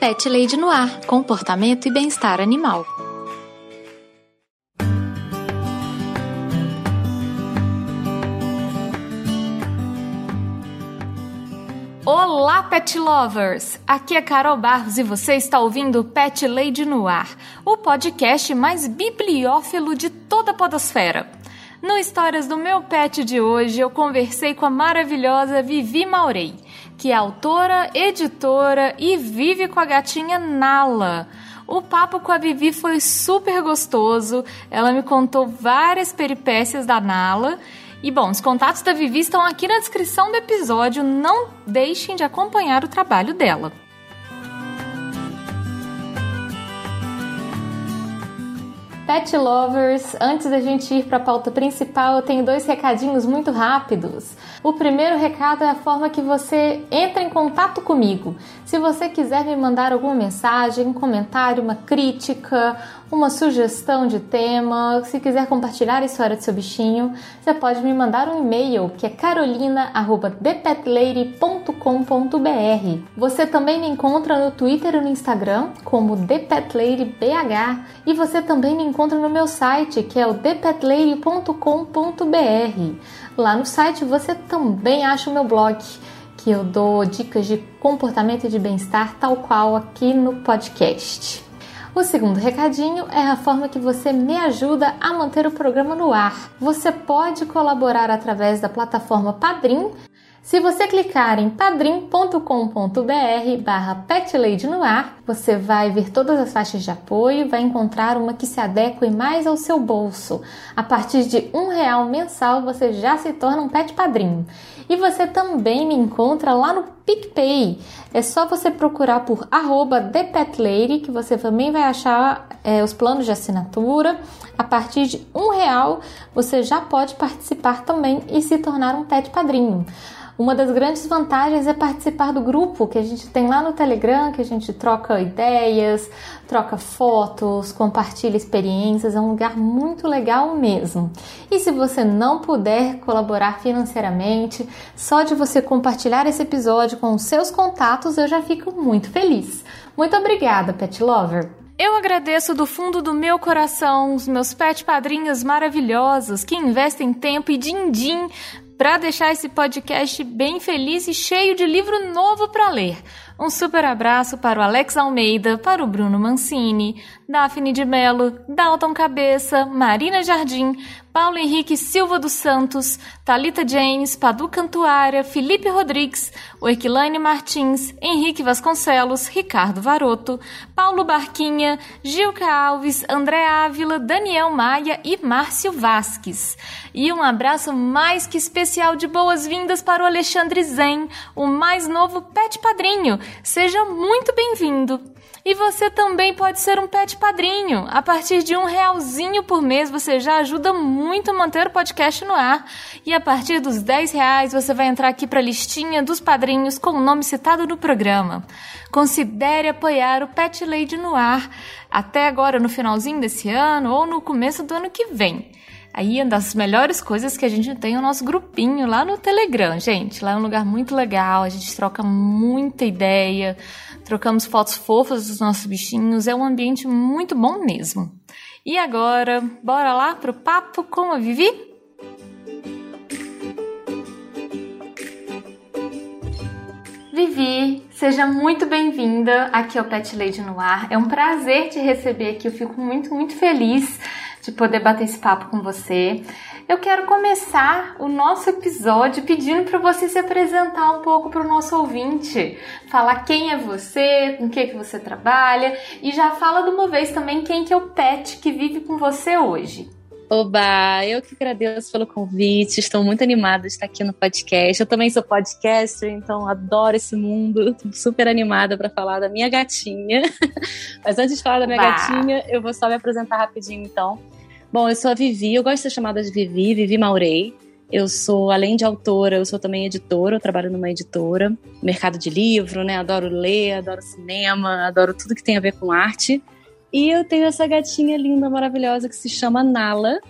Pet Lady no Ar, comportamento e bem-estar animal. Olá, pet lovers! Aqui é Carol Barros e você está ouvindo Pet Lady no Ar, o podcast mais bibliófilo de toda a podosfera. No Histórias do Meu Pet de hoje, eu conversei com a maravilhosa Vivi Maurei, que é autora, editora e vive com a gatinha Nala. O papo com a Vivi foi super gostoso. Ela me contou várias peripécias da Nala. E bom, os contatos da Vivi estão aqui na descrição do episódio. Não deixem de acompanhar o trabalho dela. Pet Lovers, antes da gente ir para a pauta principal, eu tenho dois recadinhos muito rápidos. O primeiro recado é a forma que você entra em contato comigo. Se você quiser me mandar alguma mensagem, um comentário, uma crítica, uma sugestão de tema, se quiser compartilhar a história do seu bichinho, você pode me mandar um e-mail que é carolina@thepetlady.com.br. Você também me encontra no Twitter e no Instagram como ThePetLadyBH e você também me encontra no meu site que é o thepetlady.com.br. Lá no site você também acha o meu blog que eu dou dicas de comportamento e de bem-estar, tal qual aqui no podcast. O segundo recadinho é a forma que você me ajuda a manter o programa no ar. Você pode colaborar através da plataforma Padrim. Se você clicar em padrim.com.br barra no ar, você vai ver todas as faixas de apoio e vai encontrar uma que se adeque mais ao seu bolso. A partir de um real mensal, você já se torna um pet padrinho. E você também me encontra lá no PicPay. É só você procurar por arroba ThePetLady que você também vai achar é, os planos de assinatura. A partir de um real você já pode participar também e se tornar um pet padrinho. Uma das grandes vantagens é participar do grupo que a gente tem lá no Telegram, que a gente troca ideias, troca fotos, compartilha experiências, é um lugar muito legal mesmo. E se você não puder colaborar financeiramente, só de você compartilhar esse episódio com os seus contatos, eu já fico muito feliz. Muito obrigada, Pet Lover! Eu agradeço do fundo do meu coração os meus pet padrinhos maravilhosos que investem tempo e din-din para deixar esse podcast bem feliz e cheio de livro novo para ler. Um super abraço para o Alex Almeida, para o Bruno Mancini, Daphne de Mello, Dalton Cabeça, Marina Jardim, Paulo Henrique Silva dos Santos, Talita James, Padu Cantuária, Felipe Rodrigues, Oequilane Martins, Henrique Vasconcelos, Ricardo Varoto, Paulo Barquinha, Gilca Alves, André Ávila, Daniel Maia e Márcio Vasques. E um abraço mais que especial de boas-vindas para o Alexandre Zen, o mais novo pet padrinho, Seja muito bem-vindo! E você também pode ser um pet padrinho. A partir de um realzinho por mês você já ajuda muito a manter o podcast no ar. E a partir dos 10 reais você vai entrar aqui para a listinha dos padrinhos com o nome citado no programa. Considere apoiar o Pet Lady no ar até agora no finalzinho desse ano ou no começo do ano que vem. Aí, uma das melhores coisas que a gente tem é o nosso grupinho lá no Telegram, gente. Lá é um lugar muito legal, a gente troca muita ideia, trocamos fotos fofas dos nossos bichinhos, é um ambiente muito bom mesmo. E agora, bora lá pro papo com a Vivi? Vivi, seja muito bem-vinda aqui ao Pet Lady no Ar. É um prazer te receber aqui, eu fico muito, muito feliz de poder bater esse papo com você. Eu quero começar o nosso episódio pedindo para você se apresentar um pouco para o nosso ouvinte, falar quem é você, com que que você trabalha e já fala de uma vez também quem que é o pet que vive com você hoje. Oba, eu que agradeço pelo convite, estou muito animada de estar aqui no podcast. Eu também sou podcaster, então adoro esse mundo, estou super animada para falar da minha gatinha. Mas antes de falar da minha Oba. gatinha, eu vou só me apresentar rapidinho então. Bom, eu sou a Vivi, eu gosto de ser chamada de Vivi, Vivi Maurei. Eu sou, além de autora, eu sou também editora, eu trabalho numa editora, mercado de livro, né? Adoro ler, adoro cinema, adoro tudo que tem a ver com arte. E eu tenho essa gatinha linda, maravilhosa, que se chama Nala.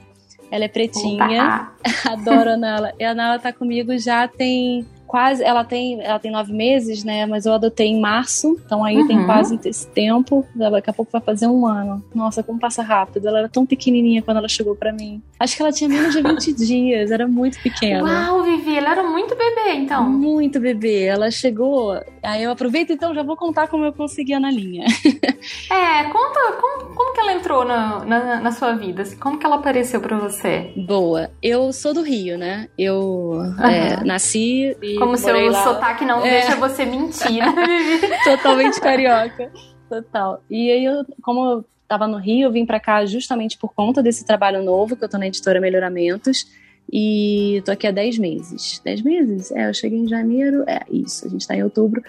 Ela é pretinha, adoro a Nala. E a Nala tá comigo já tem quase, ela tem, ela tem nove meses, né? Mas eu adotei em março, então aí uhum. tem quase esse tempo. Daqui a pouco vai fazer um ano. Nossa, como passa rápido. Ela era tão pequenininha quando ela chegou para mim. Acho que ela tinha menos de 20 dias, era muito pequena. Uau, Vivi, ela era muito bebê, então. Muito bebê. Ela chegou, aí eu aproveito então, já vou contar como eu consegui a Nalinha. é, conta como, como que ela entrou na, na, na sua vida? Como que ela apareceu para você? Boa, eu sou do Rio, né? Eu uhum. é, nasci e Como seu lá. sotaque não é. deixa você mentir, né? Totalmente carioca. Total. E aí, eu, como eu tava no Rio, eu vim para cá justamente por conta desse trabalho novo, que eu tô na editora Melhoramentos. E tô aqui há 10 meses. 10 meses? É, eu cheguei em janeiro. É, isso, a gente tá em outubro.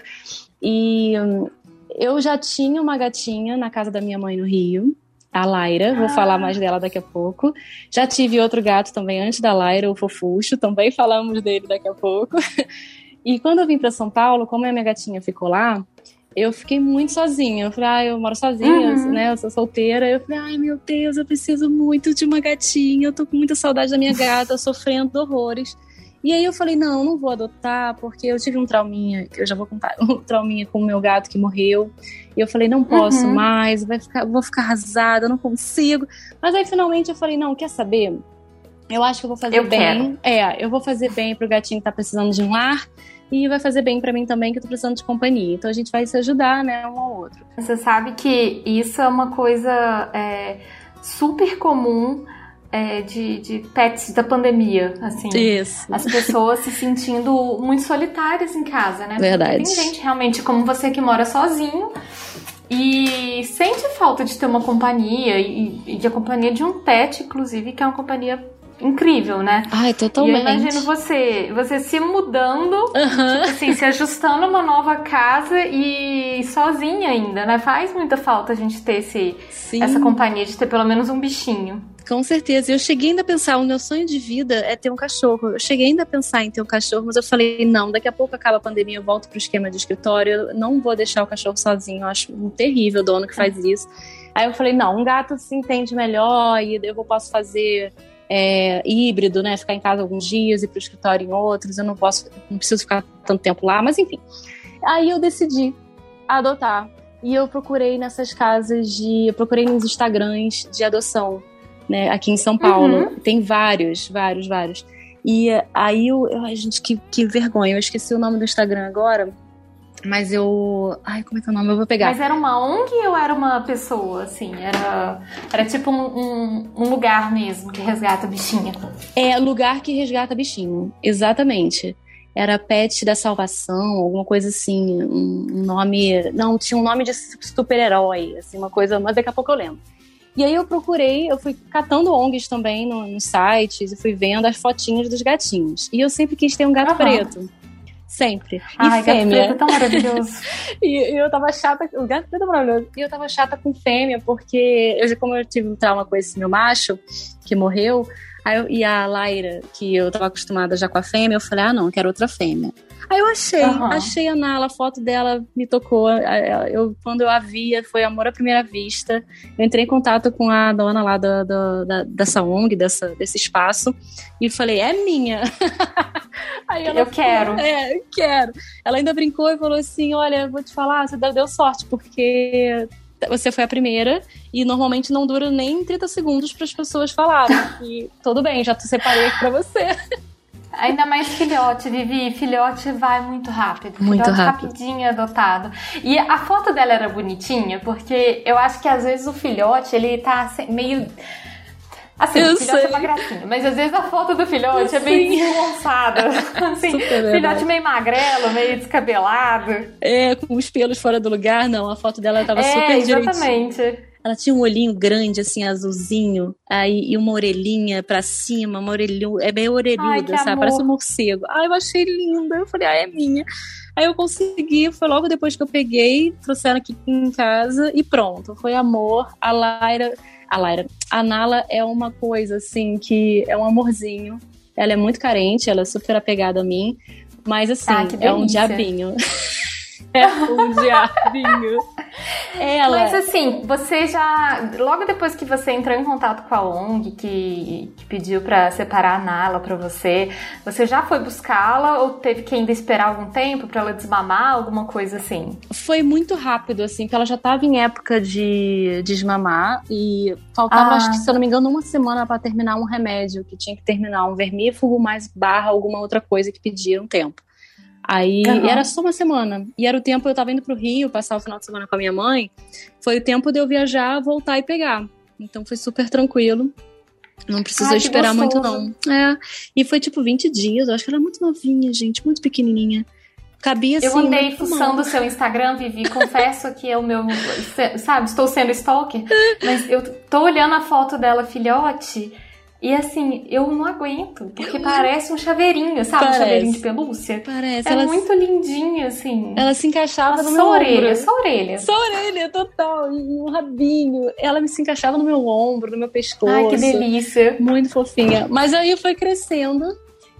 E hum, eu já tinha uma gatinha na casa da minha mãe no Rio a Laira, vou ah. falar mais dela daqui a pouco. Já tive outro gato também antes da Laira, o Fofuxo, também falamos dele daqui a pouco. E quando eu vim para São Paulo, como a minha gatinha ficou lá, eu fiquei muito sozinha. Eu falei, ah, eu moro sozinha, uhum. né? Eu sou solteira. Eu falei, ai meu Deus, eu preciso muito de uma gatinha. Eu tô com muita saudade da minha gata, sofrendo horrores. E aí eu falei, não, não vou adotar, porque eu tive um trauminha, que eu já vou contar, um trauminha com o meu gato que morreu. E eu falei, não posso uhum. mais, vai ficar, vou ficar arrasada, não consigo. Mas aí finalmente eu falei, não, quer saber? Eu acho que eu vou fazer eu bem. Quero. É, eu vou fazer bem pro gatinho que tá precisando de um lar. E vai fazer bem para mim também, que eu tô precisando de companhia. Então a gente vai se ajudar, né, um ao outro. Você sabe que isso é uma coisa é, super comum é, de, de pets da pandemia, assim. Isso. As pessoas se sentindo muito solitárias em casa, né? Verdade. Porque tem gente realmente como você que mora sozinho e sente falta de ter uma companhia e, e de a companhia de um pet, inclusive, que é uma companhia incrível, né? Ai, totalmente. E eu imagino você, você se mudando, uhum. tipo assim, se ajustando a uma nova casa e sozinha ainda, né? Faz muita falta a gente ter esse, essa companhia, de ter pelo menos um bichinho. Com certeza. Eu cheguei ainda a pensar, o meu sonho de vida é ter um cachorro. Eu cheguei ainda a pensar em ter um cachorro, mas eu falei, não, daqui a pouco acaba a pandemia, eu volto pro esquema de escritório, eu não vou deixar o cachorro sozinho. Eu acho um terrível o dono que faz isso. Aí eu falei, não, um gato se entende melhor e eu posso fazer é, híbrido, né? Ficar em casa alguns dias e pro escritório em outros. Eu não posso, não preciso ficar tanto tempo lá, mas enfim. Aí eu decidi adotar. E eu procurei nessas casas de. Procurei nos Instagrams de adoção né, aqui em São Paulo. Uhum. Tem vários, vários, vários. E aí eu, eu ai, gente, que, que vergonha, eu esqueci o nome do Instagram agora. Mas eu. Ai, como é que é o nome? Eu vou pegar. Mas era uma ONG ou era uma pessoa, assim? Era, era tipo um, um, um lugar mesmo que resgata bichinho? É, lugar que resgata bichinho, exatamente. Era Pet da Salvação, alguma coisa assim. Um nome. Não, tinha um nome de super-herói, assim, uma coisa. Mas daqui a pouco eu lembro. E aí eu procurei, eu fui catando ONGs também nos no sites e fui vendo as fotinhas dos gatinhos. E eu sempre quis ter um gato uhum. preto. Sempre. E Ai, fêmea. Gato preto é tão maravilhoso. e, e, eu tava chata. O gato preto é maravilhoso. E eu tava chata com fêmea, porque eu, como eu tive um trauma com esse meu macho, que morreu, aí eu, e a Laira, que eu tava acostumada já com a fêmea, eu falei, ah, não, eu quero outra fêmea. Aí eu achei, uhum. achei a Nala, a foto dela me tocou. Eu, quando eu a via, foi amor à primeira vista. Eu entrei em contato com a dona lá da, da, dessa ONG, dessa, desse espaço, e falei, é minha. Aí ela eu falou, quero. É, quero. Ela ainda brincou e falou assim: olha, vou te falar, você deu sorte, porque você foi a primeira e normalmente não dura nem 30 segundos para as pessoas falarem. E tudo bem, já te separei aqui para você. Ainda mais filhote, Vivi. Filhote vai muito rápido. Muito filhote rápido. rapidinho adotado. E a foto dela era bonitinha, porque eu acho que às vezes o filhote, ele tá meio. Assim, eu o filhote sei. é uma gracinha, mas às vezes a foto do filhote é meio desgonçada. assim, filhote meio magrelo, meio descabelado. É, com os pelos fora do lugar, não. A foto dela tava é, super exatamente. Ela tinha um olhinho grande, assim, azulzinho, aí, e uma orelhinha pra cima, uma orelhinha, é meio orelhuda, Ai, sabe? Amor. Parece um morcego. Ai, eu achei linda. Eu falei, ah, é minha. Aí eu consegui, foi logo depois que eu peguei, trouxeram aqui em casa e pronto. Foi amor. A Laira, a Laira, a Nala é uma coisa, assim, que é um amorzinho. Ela é muito carente, ela é super apegada a mim. Mas assim, ah, é um diabinho. é um diabinho. Ela... Mas assim, você já. Logo depois que você entrou em contato com a ONG, que, que pediu para separar a Nala para você, você já foi buscá-la ou teve que ainda esperar algum tempo para ela desmamar, alguma coisa assim? Foi muito rápido, assim, porque ela já tava em época de desmamar e faltava, ah. acho que, se eu não me engano, uma semana para terminar um remédio, que tinha que terminar um vermífugo mais barra alguma outra coisa que pedia um tempo. Aí uhum. era só uma semana. E era o tempo, eu tava indo pro Rio, passar o final de semana com a minha mãe. Foi o tempo de eu viajar, voltar e pegar. Então foi super tranquilo. Não precisou Ai, esperar muito, não. É. E foi tipo 20 dias. Eu acho que ela era muito novinha, gente, muito pequenininha. Cabia assim. Eu andei fuçando o seu Instagram, Vivi. Confesso que é o meu. Sabe, estou sendo stalker. Mas eu tô olhando a foto dela, filhote. E assim, eu não aguento, porque eu... parece um chaveirinho, sabe? Parece. Um chaveirinho de pelúcia. Parece. É ela muito lindinha, assim. Ela se encaixava ela, no meu orelha, ombro. Só orelha, só orelha. total. E um rabinho. Ela me se encaixava no meu ombro, no meu pescoço. Ai, que delícia. Muito fofinha. Mas aí foi crescendo.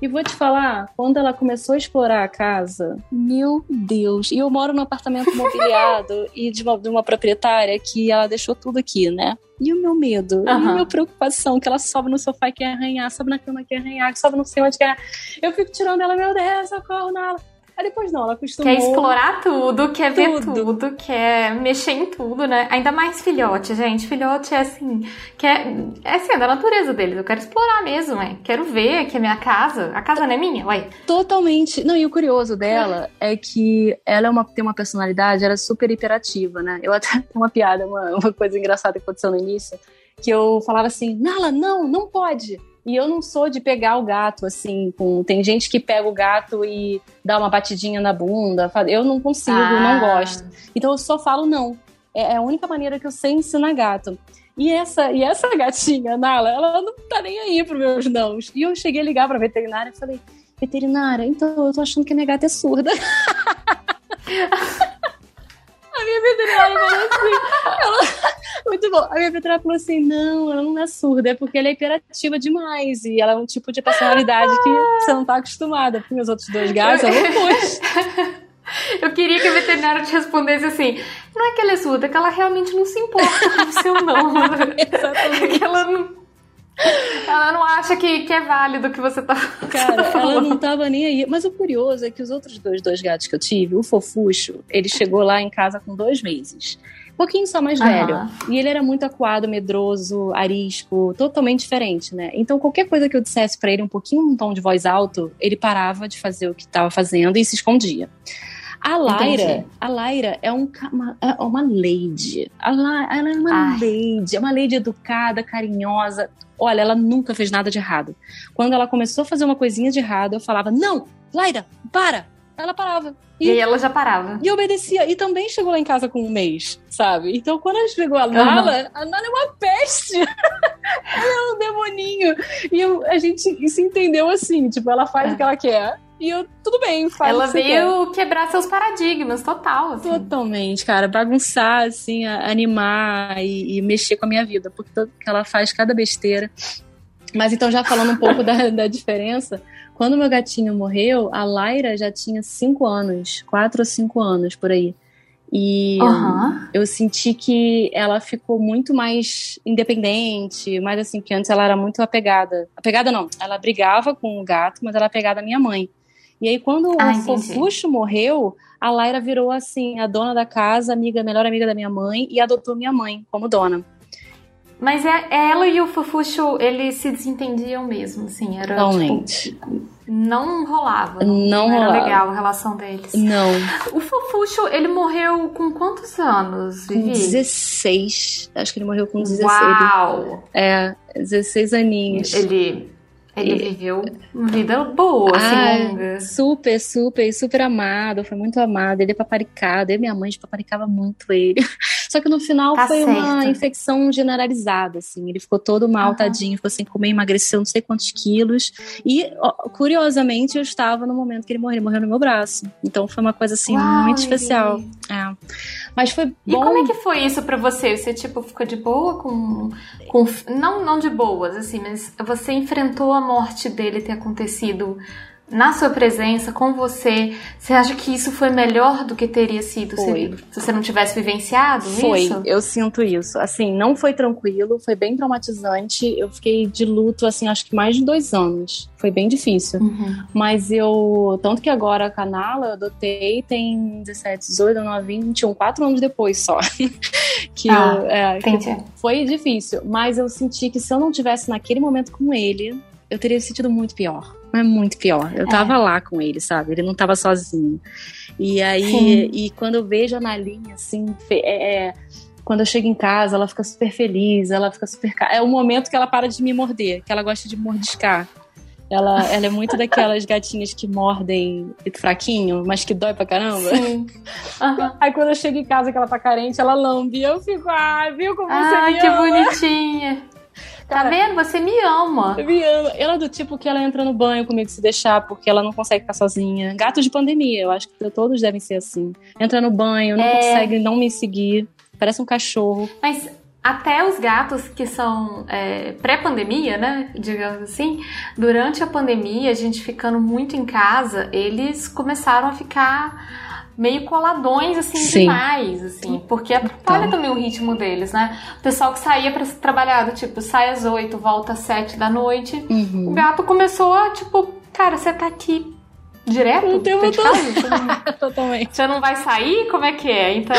E vou te falar, quando ela começou a explorar a casa, meu Deus. E eu moro num apartamento mobiliado e de uma, de uma proprietária que ela deixou tudo aqui, né? E o meu medo, uhum. e a minha preocupação, que ela sobe no sofá e quer arranhar, sobe na cama e quer arranhar, sobe no cima e quer. Eu fico tirando ela, meu Deus, socorro nela. Aí depois não, ela acostumou. Quer explorar tudo, quer tudo. ver tudo, quer mexer em tudo, né? Ainda mais filhote, gente. Filhote é assim, quer, é assim, é da natureza deles. Eu quero explorar mesmo, é. Quero ver que é minha casa. A casa não é minha, uai. Totalmente. Não, e o curioso dela é que ela é uma, tem uma personalidade, ela é super hiperativa, né? Eu até tenho uma piada, uma, uma coisa engraçada que aconteceu no início, que eu falava assim, Nala, não, não pode. E eu não sou de pegar o gato, assim, com... tem gente que pega o gato e dá uma batidinha na bunda. Eu não consigo, ah. não gosto. Então eu só falo não. É, é a única maneira que eu sei ensinar gato. E essa, e essa gatinha, Nala, ela não tá nem aí pros meus nãos. E eu cheguei a ligar pra veterinária e falei, veterinária, então eu tô achando que a minha gata é surda. A minha veterinária falou assim. Ela, muito bom. A minha veterinária falou assim: não, ela não é surda, é porque ela é hiperativa demais. E ela é um tipo de personalidade que você não tá acostumada. Porque meus outros dois gatos, ela não pôs. Eu queria que a veterinária te respondesse assim: não é que ela é surda, é que ela realmente não se importa com o seu não. Exatamente. É que ela não ela não acha que, que é válido o que você tá Cara, tá ela não tava nem aí. Mas o curioso é que os outros dois, dois gatos que eu tive, o Fofuxo, ele chegou lá em casa com dois meses. Um pouquinho só mais velho. Uhum. E ele era muito acuado, medroso, arisco, totalmente diferente, né? Então qualquer coisa que eu dissesse para ele um pouquinho um tom de voz alto, ele parava de fazer o que estava fazendo e se escondia. A Laira, a Laira é, um, uma, é uma lady. A La, ela é uma Ai. lady, é uma lady educada, carinhosa. Olha, ela nunca fez nada de errado. Quando ela começou a fazer uma coisinha de errado, eu falava: Não, Laira, para! Ela parava. E, e ela já parava. E obedecia. E também chegou lá em casa com um mês, sabe? Então quando ela chegou a Nala, uhum. a Nala é uma peste. ela é um demoninho. E eu, a gente se entendeu assim: tipo, ela faz é. o que ela quer e eu, tudo bem, faz Ela veio quebrar seus paradigmas, total. Assim. Totalmente, cara. Bagunçar, assim, animar e, e, mexer com a minha vida. Porque ela faz cada besteira. Mas então, já falando um pouco da, da diferença, quando meu gatinho morreu, a Laira já tinha cinco anos, quatro ou cinco anos por aí. E uhum. eu senti que ela ficou muito mais independente, mais assim, que antes ela era muito apegada. Apegada não, ela brigava com o gato, mas ela era apegada à minha mãe. E aí, quando ah, o Fofuxo morreu, a Laira virou assim, a dona da casa, amiga, melhor amiga da minha mãe, e adotou minha mãe como dona. Mas é, ela e o Fofuxo, eles se desentendiam mesmo, assim, era Totalmente. Tipo, não rolava. Não, não, não rolava. era legal a relação deles. Não. O Fofuxo, ele morreu com quantos anos, Vivi? Com 16. Acho que ele morreu com 16. Uau! É, 16 aninhos. Ele ele e... viveu uma vida boa, assim, ah, longa. Super, super, super amado, foi muito amado. Ele é paparicado, eu e minha mãe paparicava muito ele. Só que no final tá foi certo. uma infecção generalizada, assim. Ele ficou todo mal, uhum. tadinho, ficou sem comer, emagreceu não sei quantos quilos. E, curiosamente, eu estava no momento que ele morreu, ele morreu no meu braço. Então foi uma coisa, assim, Uau, muito especial. É. Mas foi bom. E como é que foi isso para você? Você, tipo, ficou de boa com. com não, não de boas, assim, mas você enfrentou a morte dele ter acontecido na sua presença, com você, você acha que isso foi melhor do que teria sido se, se você não tivesse vivenciado foi. isso? Foi, eu sinto isso. Assim, não foi tranquilo, foi bem traumatizante. Eu fiquei de luto, assim, acho que mais de dois anos. Foi bem difícil. Uhum. Mas eu. Tanto que agora a Canala eu adotei tem 17, 18, 19, 21, quatro anos depois só. que ah, eu, é, entendi. Que foi difícil. Mas eu senti que se eu não tivesse naquele momento com ele, eu teria sentido muito pior. É muito pior. Eu tava é. lá com ele, sabe? Ele não tava sozinho. E aí, Sim. e quando eu vejo a Nalinha, assim, é, é, quando eu chego em casa, ela fica super feliz, ela fica super. É o momento que ela para de me morder, que ela gosta de mordiscar. Ela, ela é muito daquelas gatinhas que mordem fraquinho, mas que dói pra caramba. Sim. Uhum. Aí quando eu chego em casa que ela tá carente, ela lambe. Eu fico, ah, viu como ah, você me que ama? bonitinha. Tá vendo? Você me ama. Me ama. Ela é do tipo que ela entra no banho comigo se deixar, porque ela não consegue ficar sozinha. Gato de pandemia, eu acho que todos devem ser assim. Entra no banho, não é... consegue não me seguir. Parece um cachorro. Mas até os gatos que são é, pré-pandemia, né? Digamos assim, durante a pandemia, a gente ficando muito em casa, eles começaram a ficar meio coladões, assim, Sim. demais, assim, porque atrapalha então. também o ritmo deles, né? O pessoal que saía para trabalhar, do tipo, sai às oito, volta às sete da noite, uhum. o gato começou a, tipo, cara, você tá aqui direto? O tempo todo. Totalmente. Você não vai sair? Como é que é? Então,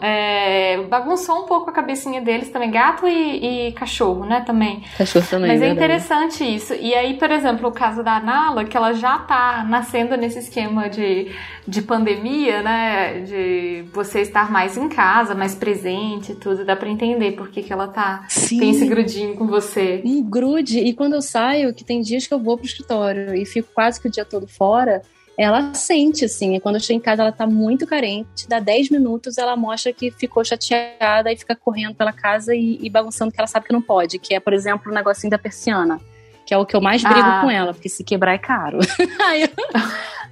é, bagunçou um pouco a cabecinha deles também. Gato e, e cachorro, né? Também. Cachorro também. Mas é interessante isso. E aí, por exemplo, o caso da Nala, que ela já tá nascendo nesse esquema de, de pandemia, né? De você estar mais em casa, mais presente e tudo. Dá pra entender por que, que ela tá. Sim. Tem esse grudinho com você. Um grude. E quando eu saio, que tem dias que eu vou pro escritório e fico quase que o dia todo fora ela sente, assim. Quando eu chego em casa, ela tá muito carente. Dá 10 minutos, ela mostra que ficou chateada e fica correndo pela casa e, e bagunçando que ela sabe que não pode. Que é, por exemplo, o negocinho da persiana. Que é o que eu mais brigo ah. com ela, porque se quebrar é caro. aí, eu,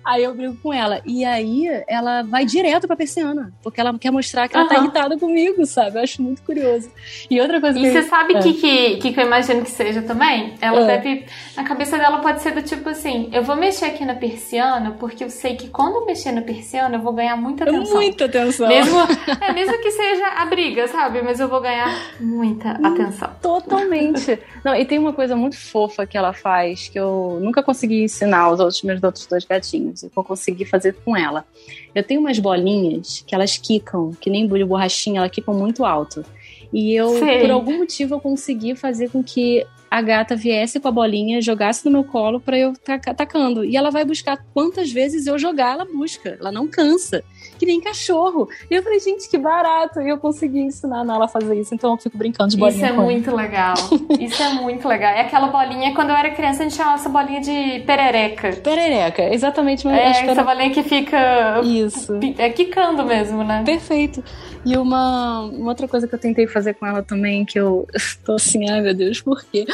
aí eu brigo com ela. E aí ela vai direto pra persiana. Porque ela quer mostrar que ela tá irritada comigo, sabe? Eu acho muito curioso. E outra coisa e que. E você sabe o é. que, que, que eu imagino que seja também? Ela é. deve. Na cabeça dela pode ser do tipo assim: eu vou mexer aqui na persiana, porque eu sei que quando eu mexer na persiana, eu vou ganhar muita atenção. Muita atenção. Mesmo, é, mesmo que seja a briga, sabe? Mas eu vou ganhar muita hum, atenção. Totalmente. Não, e tem uma coisa muito fofa que ela faz que eu nunca consegui ensinar aos outros meus outros dois gatinhos. E vou conseguir fazer com ela. Eu tenho umas bolinhas que elas quicam, que nem de borrachinha, elas quicam muito alto. E eu, Sei. por algum motivo, eu consegui fazer com que a gata viesse com a bolinha, jogasse no meu colo para eu atacando. E ela vai buscar quantas vezes eu jogar, ela busca. Ela não cansa que nem cachorro. E eu falei, gente, que barato. E eu consegui ensinar ela a fazer isso. Então eu fico brincando de bolinha. Isso é muito legal. Isso é muito legal. É aquela bolinha, quando eu era criança, a gente chamava essa bolinha de perereca. Perereca, exatamente. Mas é, essa era... bolinha que fica. Isso. É quicando mesmo, né? Perfeito. E uma, uma outra coisa que eu tentei fazer com ela também, que eu tô assim, ai meu Deus, por quê?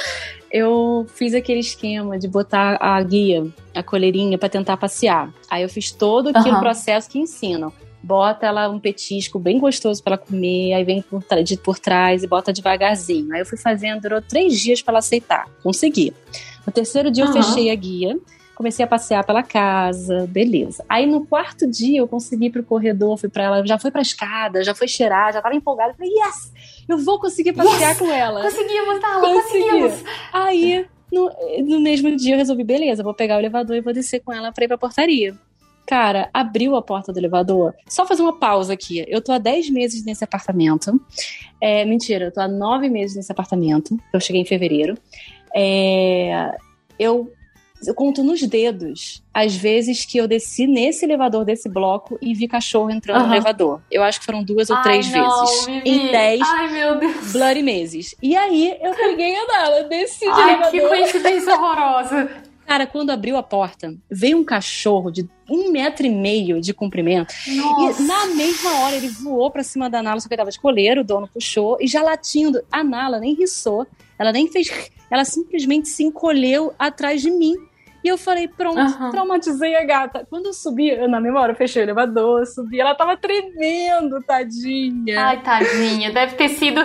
Eu fiz aquele esquema de botar a guia, a coleirinha, para tentar passear. Aí eu fiz todo aquele uhum. processo que ensinam. Bota ela um petisco bem gostoso para ela comer, aí vem por, de, por trás e bota devagarzinho. Aí eu fui fazendo, durou três dias para ela aceitar. Consegui. No terceiro dia uhum. eu fechei a guia comecei a passear pela casa, beleza. Aí no quarto dia eu consegui ir pro corredor, fui para ela, já foi pra escada, já foi cheirar, já tava empolgada. Falei, yes! Eu vou conseguir passear yes! com ela. Conseguimos, tá? Conseguimos. Aí, no, no mesmo dia eu resolvi, beleza, vou pegar o elevador e vou descer com ela pra ir pra portaria. Cara, abriu a porta do elevador. Só fazer uma pausa aqui. Eu tô há 10 meses nesse apartamento. É, mentira, eu tô há 9 meses nesse apartamento. Eu cheguei em fevereiro. É, eu eu conto nos dedos as vezes que eu desci nesse elevador desse bloco e vi cachorro entrando uhum. no elevador. Eu acho que foram duas ou Ai, três não, vezes. Vivi. Em dez Ai, meu Deus. bloody meses. E aí eu peguei a Nala, desci de Ai, elevador. que coincidência horrorosa. Cara, quando abriu a porta, veio um cachorro de um metro e meio de comprimento. Nossa. E na mesma hora ele voou pra cima da Nala, só que ele tava de coleiro, o dono puxou, e já latindo. A Nala nem riçou, ela nem fez. Ela simplesmente se encolheu atrás de mim. E eu falei, pronto, uhum. traumatizei a gata. Quando eu subi, na memória, eu fechei o elevador, subi, ela tava tremendo, tadinha. Ai, tadinha. Deve ter sido.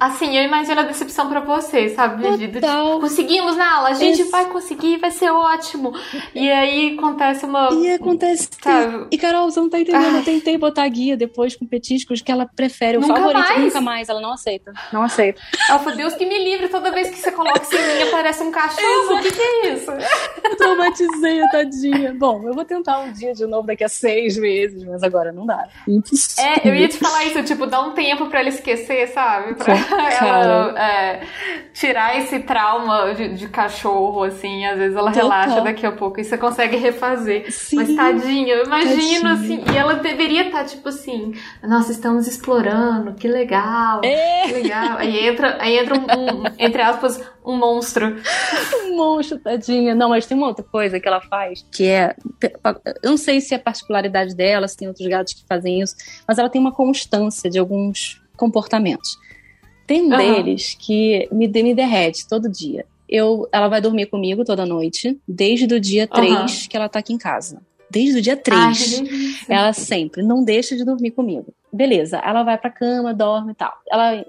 Assim, eu imagino a decepção pra você, sabe, Total. Conseguimos na aula, a gente Esse... vai conseguir, vai ser ótimo. E aí acontece uma. E acontece. Sabe? E Carol, você não tá entendendo. Ai. Eu tentei botar guia depois com petiscos que ela prefere. O nunca favorito mais. nunca mais. Ela não aceita. Não aceita. Ela falou, Deus que me livre, toda vez que você coloca em mim aparece um cachorro. O que, que é isso? Traumatizei a tadinha. Bom, eu vou tentar um dia de novo daqui a seis meses, mas agora não dá. É, eu ia te falar isso, tipo, dá um tempo pra ela esquecer, sabe? Pra ela é, tirar esse trauma de, de, cachorro, assim, às vezes ela Total. relaxa daqui a pouco e você consegue refazer. Sim. Mas tadinha, eu imagino tadinha. assim, e ela deveria estar, tá, tipo assim, nossa, estamos explorando, que legal, é. que legal. Aí entra, aí entra um, um, entre aspas, um monstro. um monstro, tadinha. Não, mas tem uma outra coisa que ela faz, que é. Eu não sei se é particularidade dela, se tem outros gatos que fazem isso, mas ela tem uma constância de alguns comportamentos. Tem um uhum. deles que me, me derrete todo dia. Eu, ela vai dormir comigo toda noite, desde o dia 3 uhum. que ela tá aqui em casa. Desde o dia 3. Ai, ela sempre não deixa de dormir comigo. Beleza, ela vai pra cama, dorme e tal. Ela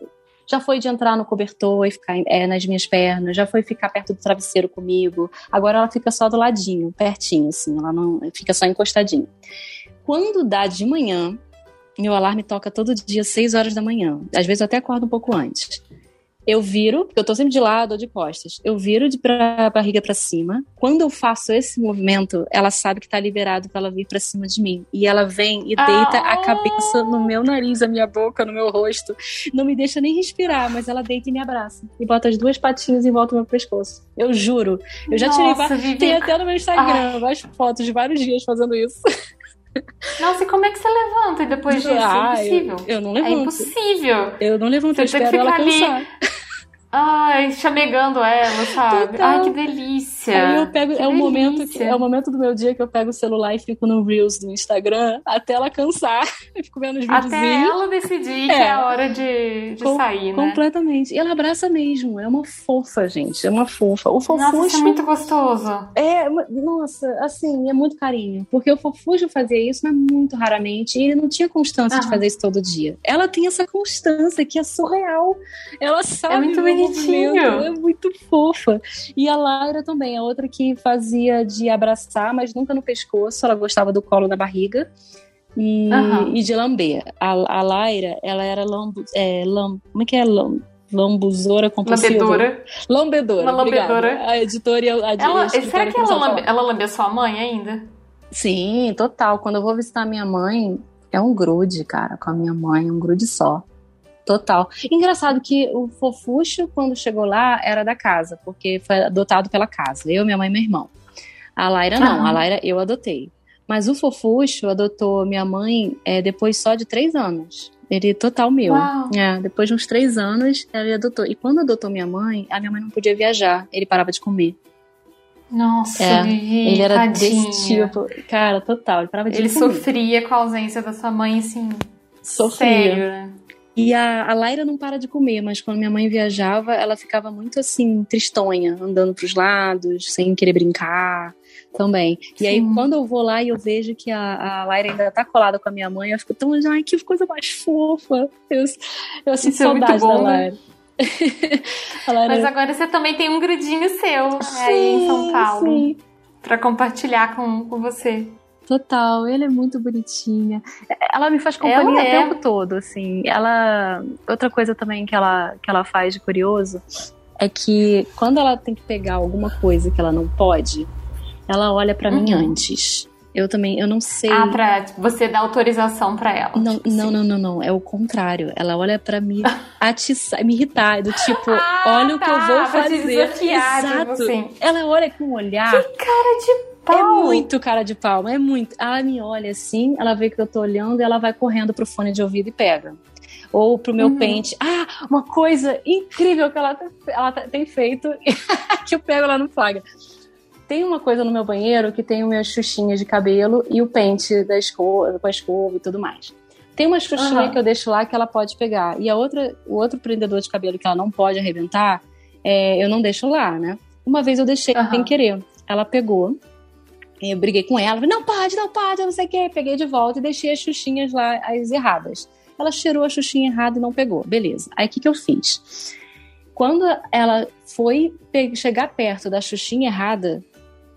já foi de entrar no cobertor e ficar é, nas minhas pernas, já foi ficar perto do travesseiro comigo. Agora ela fica só do ladinho, pertinho, assim, ela não fica só encostadinha. Quando dá de manhã, meu alarme toca todo dia, 6 horas da manhã. Às vezes eu até acordo um pouco antes eu viro, porque eu tô sempre de lado ou de costas, eu viro de pra barriga para cima. Quando eu faço esse movimento, ela sabe que tá liberado para ela vir para cima de mim. E ela vem e deita ah. a cabeça no meu nariz, a minha boca, no meu rosto. Não me deixa nem respirar, mas ela deita e me abraça. E bota as duas patinhas em volta do meu pescoço. Eu juro. Eu já Nossa, tirei. Tem até no meu Instagram várias fotos de vários dias fazendo isso. Nossa, e como é que você levanta depois disso? Ah, é impossível. Eu, eu, não levanto. É impossível. Eu não levanto, você eu espero ela cansar. Ali Ai, chamegando ela, sabe? Total. Ai, que delícia. Aí eu pego, que é o momento que é o momento do meu dia que eu pego o celular e fico no Reels do Instagram até ela cansar. Eu fico vendo os vídeos. Até ela decidir é. que é a hora de, de Com, sair, né? Completamente. E ela abraça mesmo. É uma fofa, gente. É uma fofa. O fofuxo. Nossa, é muito gostoso. É, nossa, assim, é muito carinho. Porque o fofuxo fazia isso, mas muito raramente. E ele não tinha constância de fazer isso todo dia. Ela tem essa constância que é surreal. Ela sabe. É muito bonitinho. É muito fofa. E a Laira também, a outra que fazia de abraçar, mas nunca no pescoço. Ela gostava do colo na barriga. E, uhum. e de lamber. A, a Laira, ela era lambu, é, lam, como é que é? Lam, lambuzora compulsiva. Lambedora. Lambedora. Uma lambedora. A editora e a, a ela, Será que ela, lambe, ela lambeu sua mãe ainda? Sim, total. Quando eu vou visitar minha mãe, é um grude, cara, com a minha mãe, um grude só. Total. Engraçado que o Fofuxo, quando chegou lá, era da casa, porque foi adotado pela casa. Eu, minha mãe e meu irmão. A Laira não, ah. a Laira eu adotei. Mas o Fofuxo adotou minha mãe é, depois só de três anos. Ele é total meu. É, depois de uns três anos, ele adotou. E quando adotou minha mãe, a minha mãe não podia viajar. Ele parava de comer. Nossa, é, Vivi, ele era tadinha. desse tipo. Cara, total. Ele parava de ele comer. Ele sofria com a ausência da sua mãe, assim. Sofria. Sério, né? E a, a Laira não para de comer, mas quando minha mãe viajava, ela ficava muito assim, tristonha, andando pros lados, sem querer brincar também. E Sim. aí, quando eu vou lá e eu vejo que a, a Laira ainda tá colada com a minha mãe, eu fico tão, ai, que coisa mais fofa. Eu, eu sinto Isso é saudade é bom, da Laira. Né? Laira... Mas agora você também tem um grudinho seu sim, aí em São Paulo. para compartilhar com, com você. Total, ele é muito bonitinha. Ela me faz companhia é. o tempo todo, assim. Ela. Outra coisa também que ela, que ela faz de curioso é que quando ela tem que pegar alguma coisa que ela não pode, ela olha para uhum. mim antes. Eu também, eu não sei. Ah, pra você dar autorização para ela. Não, tipo não, assim. não, não, não, É o contrário. Ela olha para me atiçar, me irritar. Do tipo, ah, olha tá, o que eu tá, vou fazer. Desafiar, tipo Exato. Assim. Ela olha com um olhar. Que cara de pau. É muito cara de pau, é muito. Ela me olha assim, ela vê que eu tô olhando e ela vai correndo pro fone de ouvido e pega. Ou pro meu uhum. pente. Ah, uma coisa incrível que ela, tá, ela tá, tem feito que eu pego lá no flagra. Tem uma coisa no meu banheiro que tem minhas xuxinhas de cabelo e o pente da escova, com a escova e tudo mais. Tem uma xuxinha uhum. que eu deixo lá que ela pode pegar. E a outra, o outro prendedor de cabelo que ela não pode arrebentar, é, eu não deixo lá, né? Uma vez eu deixei uhum. sem querer. ela pegou. Eu briguei com ela, não pode, não pode, não sei o quê. Peguei de volta e deixei as xuxinhas lá, as erradas. Ela cheirou a xuxinha errada e não pegou. Beleza. Aí o que, que eu fiz? Quando ela foi chegar perto da xuxinha errada,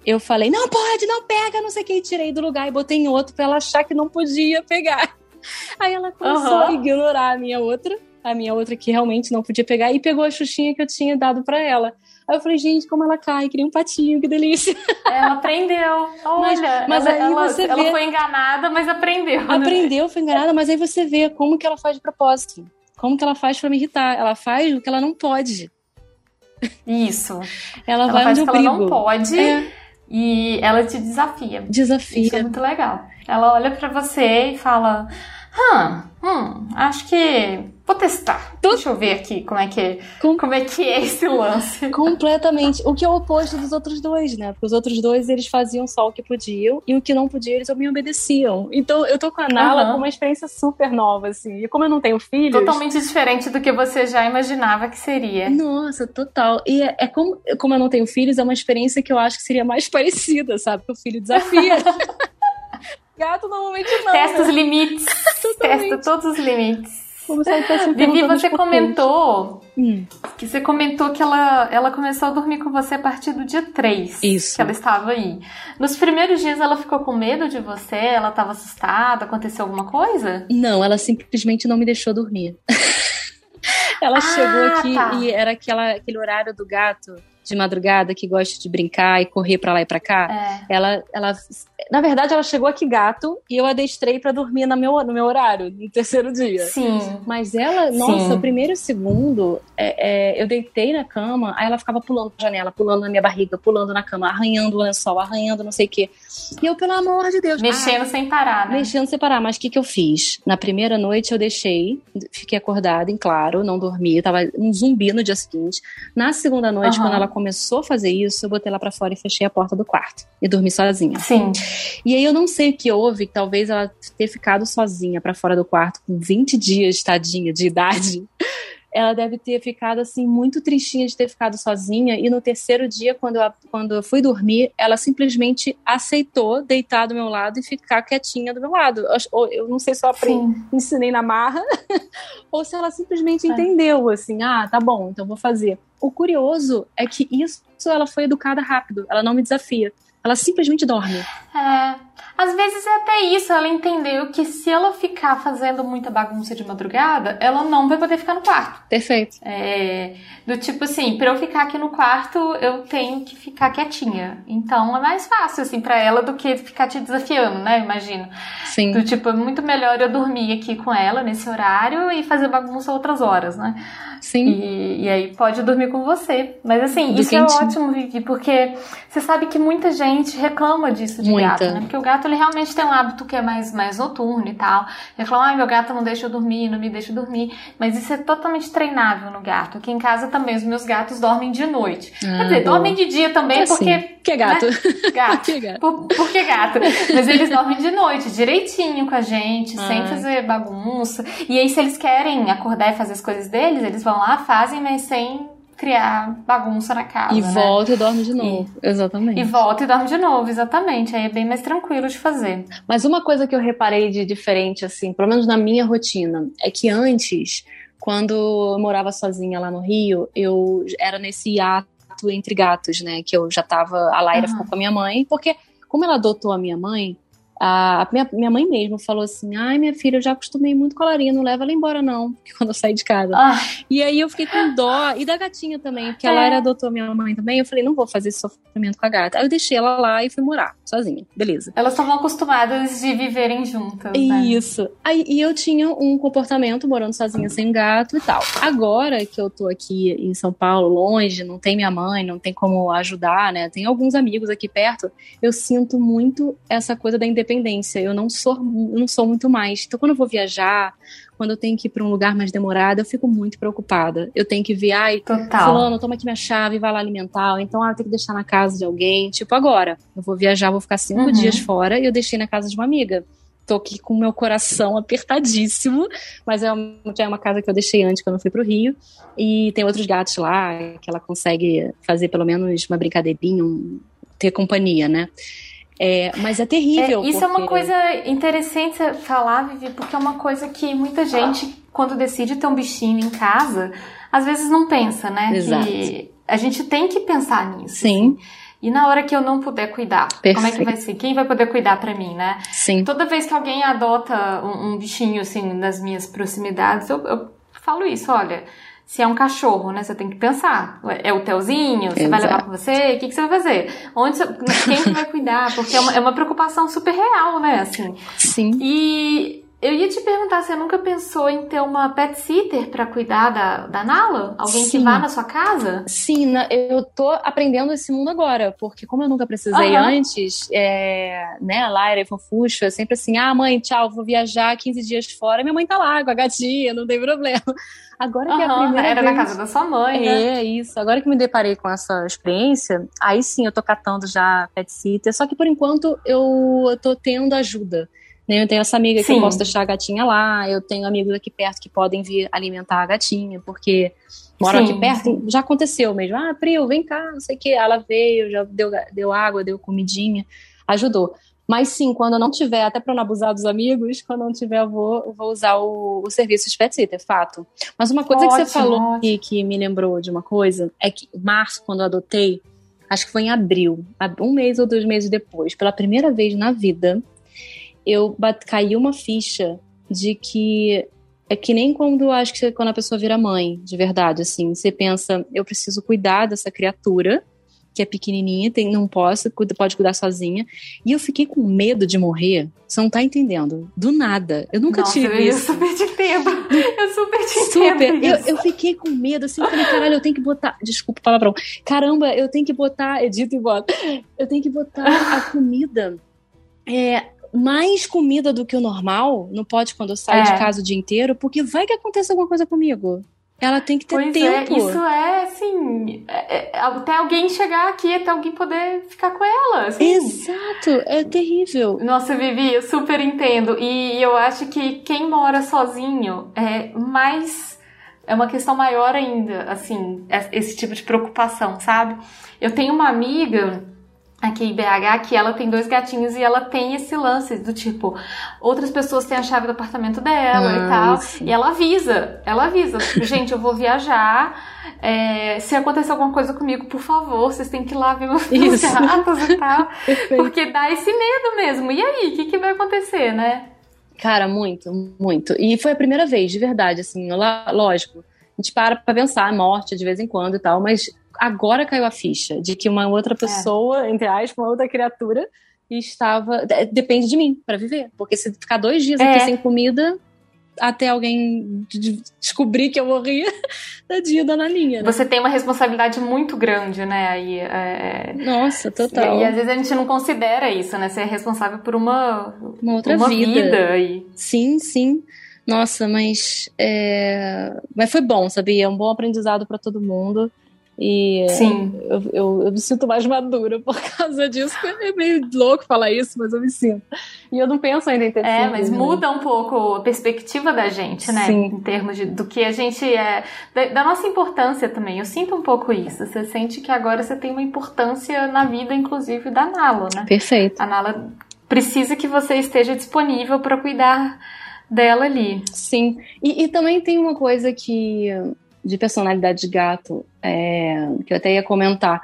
eu falei, não pode, não pega, não sei o que, e tirei do lugar e botei em outro pra ela achar que não podia pegar. Aí ela começou uhum. a ignorar a minha outra, a minha outra que realmente não podia pegar, e pegou a xuxinha que eu tinha dado para ela. Aí eu falei, gente, como ela cai, queria um patinho, que delícia. Ela aprendeu. Olha, mas, mas ela, aí você ela, vê... ela foi enganada, mas aprendeu. Né? Aprendeu, foi enganada, mas aí você vê como que ela faz de propósito. Como que ela faz para me irritar. Ela faz o que ela não pode. Isso. Ela, ela vai faz o que ela não pode. É. E ela te desafia. Desafia. Isso é muito legal. Ela olha para você e fala: Hum, hum, acho que vou testar. Deixa eu ver aqui como é que é, Com... como é que é esse lance. Completamente. O que é o oposto dos outros dois, né? Porque os outros dois eles faziam só o que podiam e o que não podiam eles me obedeciam. Então eu tô com a Nala uhum. com uma experiência super nova, assim. E como eu não tenho filhos. Totalmente diferente do que você já imaginava que seria. Nossa, total. E é, é como, como eu não tenho filhos, é uma experiência que eu acho que seria mais parecida, sabe? Porque o filho desafia. Gato normalmente não. Testa né? os limites. Testa todos os limites. Vivi, você comentou hum. que você comentou que ela, ela começou a dormir com você a partir do dia 3. Isso. Que ela estava aí. Nos primeiros dias ela ficou com medo de você? Ela estava assustada? Aconteceu alguma coisa? Não, ela simplesmente não me deixou dormir. ela ah, chegou aqui tá. e era aquela, aquele horário do gato de madrugada que gosta de brincar e correr para lá e para cá. É. Ela, ela, na verdade, ela chegou aqui gato e eu adestrei para dormir no meu, no meu horário, no terceiro dia. Sim. Mas ela, nossa, Sim. o primeiro e o segundo, é, é, eu deitei na cama, aí ela ficava pulando pra janela, pulando na minha barriga, pulando na cama, arranhando o lençol, arranhando não sei o quê. E eu, pelo amor de Deus. Mexendo ah, sem parar, né? Mexendo sem parar. Mas o que, que eu fiz? Na primeira noite eu deixei, fiquei acordada, em claro, não dormi, tava um zumbi no dia seguinte. Na segunda noite, uhum. quando ela começou a fazer isso, eu botei lá para fora e fechei a porta do quarto. E dormi sozinha. Sim. E aí eu não sei o que houve, talvez ela ter ficado sozinha para fora do quarto com 20 dias, tadinha, de idade. Ela deve ter ficado assim muito tristinha de ter ficado sozinha e no terceiro dia quando eu, quando eu fui dormir, ela simplesmente aceitou deitar do meu lado e ficar quietinha do meu lado. Eu, eu não sei se eu aprendi, ensinei na marra ou se ela simplesmente é. entendeu assim, ah, tá bom, então vou fazer. O curioso é que isso ela foi educada rápido, ela não me desafia. Ela simplesmente dorme. É. Às vezes é até isso, ela entendeu que se ela ficar fazendo muita bagunça de madrugada, ela não vai poder ficar no quarto. Perfeito. É, do tipo assim, para eu ficar aqui no quarto, eu tenho que ficar quietinha. Então é mais fácil, assim, para ela do que ficar te desafiando, né? Imagino. Sim. Do tipo, é muito melhor eu dormir aqui com ela nesse horário e fazer bagunça outras horas, né? Sim. E, e aí pode dormir com você. Mas assim, do isso quentinho. é ótimo, Vivi, porque você sabe que muita gente reclama disso de Muita. gato, né? Porque o gato ele realmente tem um hábito que é mais, mais noturno e tal. Reclama, ai, meu gato não deixa eu dormir, não me deixa dormir. Mas isso é totalmente treinável no gato. Aqui em casa também os meus gatos dormem de noite. Ah, Quer dizer, bom. dormem de dia também é porque. Assim. Que é gato. Né? Gato. que gato. Por, porque gato. Mas eles dormem de noite, direitinho com a gente, ah. sem fazer bagunça. E aí, se eles querem acordar e fazer as coisas deles, eles vão lá, fazem, mas sem criar bagunça na casa. E né? volta e dorme de novo. E, exatamente. E volta e dorme de novo, exatamente. Aí é bem mais tranquilo de fazer. Mas uma coisa que eu reparei de diferente, assim, pelo menos na minha rotina, é que antes, quando eu morava sozinha lá no Rio, eu era nesse ato entre gatos, né? Que eu já tava. A Laira uhum. ficou com a minha mãe, porque como ela adotou a minha mãe, a minha, minha mãe mesmo falou assim: ai, minha filha, eu já acostumei muito com a Larinha, não leva ela embora, não, quando eu saí de casa. Ah. E aí eu fiquei com dó, e da gatinha também, porque é. a Laira adotou minha mãe também. Eu falei: não vou fazer esse sofrimento com a gata. Aí eu deixei ela lá e fui morar, sozinha, beleza. Elas estavam acostumadas de viverem juntas. Né? Isso. Aí, e eu tinha um comportamento morando sozinha sem gato e tal. Agora que eu tô aqui em São Paulo, longe, não tem minha mãe, não tem como ajudar, né? Tem alguns amigos aqui perto, eu sinto muito essa coisa da independência Eu não sou, eu não sou muito mais. Então, quando eu vou viajar, quando eu tenho que ir para um lugar mais demorado, eu fico muito preocupada. Eu tenho que vir, ai, Total. fulano, toma aqui minha chave, vai lá alimentar. Então, ah, eu tenho que deixar na casa de alguém. Tipo, agora, eu vou viajar, vou ficar cinco uhum. dias fora e eu deixei na casa de uma amiga. Tô aqui com o meu coração apertadíssimo, mas é uma, é uma casa que eu deixei antes quando eu fui pro Rio. E tem outros gatos lá que ela consegue fazer pelo menos uma brincadeirinha, um, ter companhia, né? É, mas é terrível. É, isso porque... é uma coisa interessante falar, Vivi, porque é uma coisa que muita gente, quando decide ter um bichinho em casa, às vezes não pensa, né? Exato. Que a gente tem que pensar nisso. Sim. Assim. E na hora que eu não puder cuidar, Perfeito. como é que vai ser? Quem vai poder cuidar para mim, né? Sim. Toda vez que alguém adota um, um bichinho assim nas minhas proximidades, eu, eu, falo isso, olha, se é um cachorro, né? Você tem que pensar. É o Telzinho? Você Exato. vai levar com você? O que, que você vai fazer? Onde você, quem que vai cuidar? Porque é uma, é uma preocupação super real, né? Assim. Sim. E eu ia te perguntar, você nunca pensou em ter uma pet sitter para cuidar da, da Nala? Alguém Sim. que vá na sua casa? Sim, eu tô aprendendo esse mundo agora, porque como eu nunca precisei Aham. antes, é, né, a Laira e é sempre assim, ah, mãe, tchau, vou viajar 15 dias fora, minha mãe tá lá com a gatinha, não tem problema. Agora que é a primeira era vez... na casa da sua mãe, né? É, isso. Agora que me deparei com essa experiência, aí sim eu tô catando já pet sitter, só que por enquanto eu tô tendo ajuda. Né? Eu tenho essa amiga que Sim. eu posso deixar a gatinha lá, eu tenho amigos aqui perto que podem vir alimentar a gatinha, porque moram Sim, aqui perto, já aconteceu mesmo. Ah, Pril, vem cá, não sei o que. Ela veio, já deu, deu água, deu comidinha, ajudou. Mas sim, quando eu não tiver, até para não abusar dos amigos, quando eu não tiver, eu vou, eu vou usar o, o serviço de pet sitter, fato. Mas uma coisa que Ótimo, você falou ótimo. e que me lembrou de uma coisa é que março, quando eu adotei, acho que foi em abril, um mês ou dois meses depois, pela primeira vez na vida, eu bat, caiu uma ficha de que é que nem quando acho que quando a pessoa vira mãe, de verdade, assim, você pensa, eu preciso cuidar dessa criatura que é pequenininha, tem, não posso, pode cuidar sozinha. E eu fiquei com medo de morrer. Você não tá entendendo? Do nada. Eu nunca Nossa, tive eu isso. super te entendo. Eu super te Super. entendo. Isso. eu fiquei com medo, assim, eu falei, caralho, eu tenho que botar. Desculpa o palavrão. Caramba, eu tenho que botar. Edito e bota. Eu tenho que botar a comida. É, mais comida do que o normal. Não pode quando eu saio É. de casa o dia inteiro, porque vai que aconteça alguma coisa comigo. Ela tem que ter Pois tempo. é, isso é assim, é- é- até alguém chegar aqui, até alguém poder ficar com ela. Assim. Exato, é terrível. Nossa, Vivi, eu super entendo. E eu acho que quem mora sozinho é mais. É uma questão maior ainda, assim, es- esse tipo de preocupação, sabe? Eu tenho uma amiga aqui em BH que ela tem dois gatinhos e ela tem esse lance do tipo, outras pessoas têm a chave do apartamento dela Ah, e tal. isso. E ela avisa, ela avisa, tipo, gente, eu vou viajar. é, se acontecer alguma coisa comigo, por favor, vocês têm que ir lá ver os Isso. gatos e tal. Porque dá esse medo mesmo. E aí, o que, que vai acontecer, né? Cara, muito, muito. E foi a primeira vez, de verdade, assim, lógico. A gente para pra pensar, morte de vez em quando e tal, mas agora caiu a ficha de que uma outra pessoa, entre aspas, uma outra criatura, estava. de- Depende de mim pra viver. Porque se ficar dois dias É. aqui sem comida, até alguém de- descobrir que eu morri, tadinha da naninha. Né? Você tem uma responsabilidade muito grande, né? Aí, é... Nossa, total. E, e às vezes a gente não considera isso, né? Ser responsável por uma, Uma outra uma vida. vida. aí. Sim, sim. Nossa, mas é... mas foi bom, sabia? É um bom aprendizado pra todo mundo. E Sim. eu, eu, eu me sinto mais madura por causa disso. É meio louco falar isso, mas eu me sinto. E eu não penso ainda em ter É, mas né? muda um pouco a perspectiva da gente, né? Sim. Em termos de, do que a gente é. Da, da nossa importância também. Eu sinto um pouco isso. Você sente que agora você tem uma importância na vida, inclusive, da Nala, né? Perfeito. A Nala precisa que você esteja disponível para cuidar dela ali. Sim. E, e também tem uma coisa que de personalidade de gato é, que eu até ia comentar.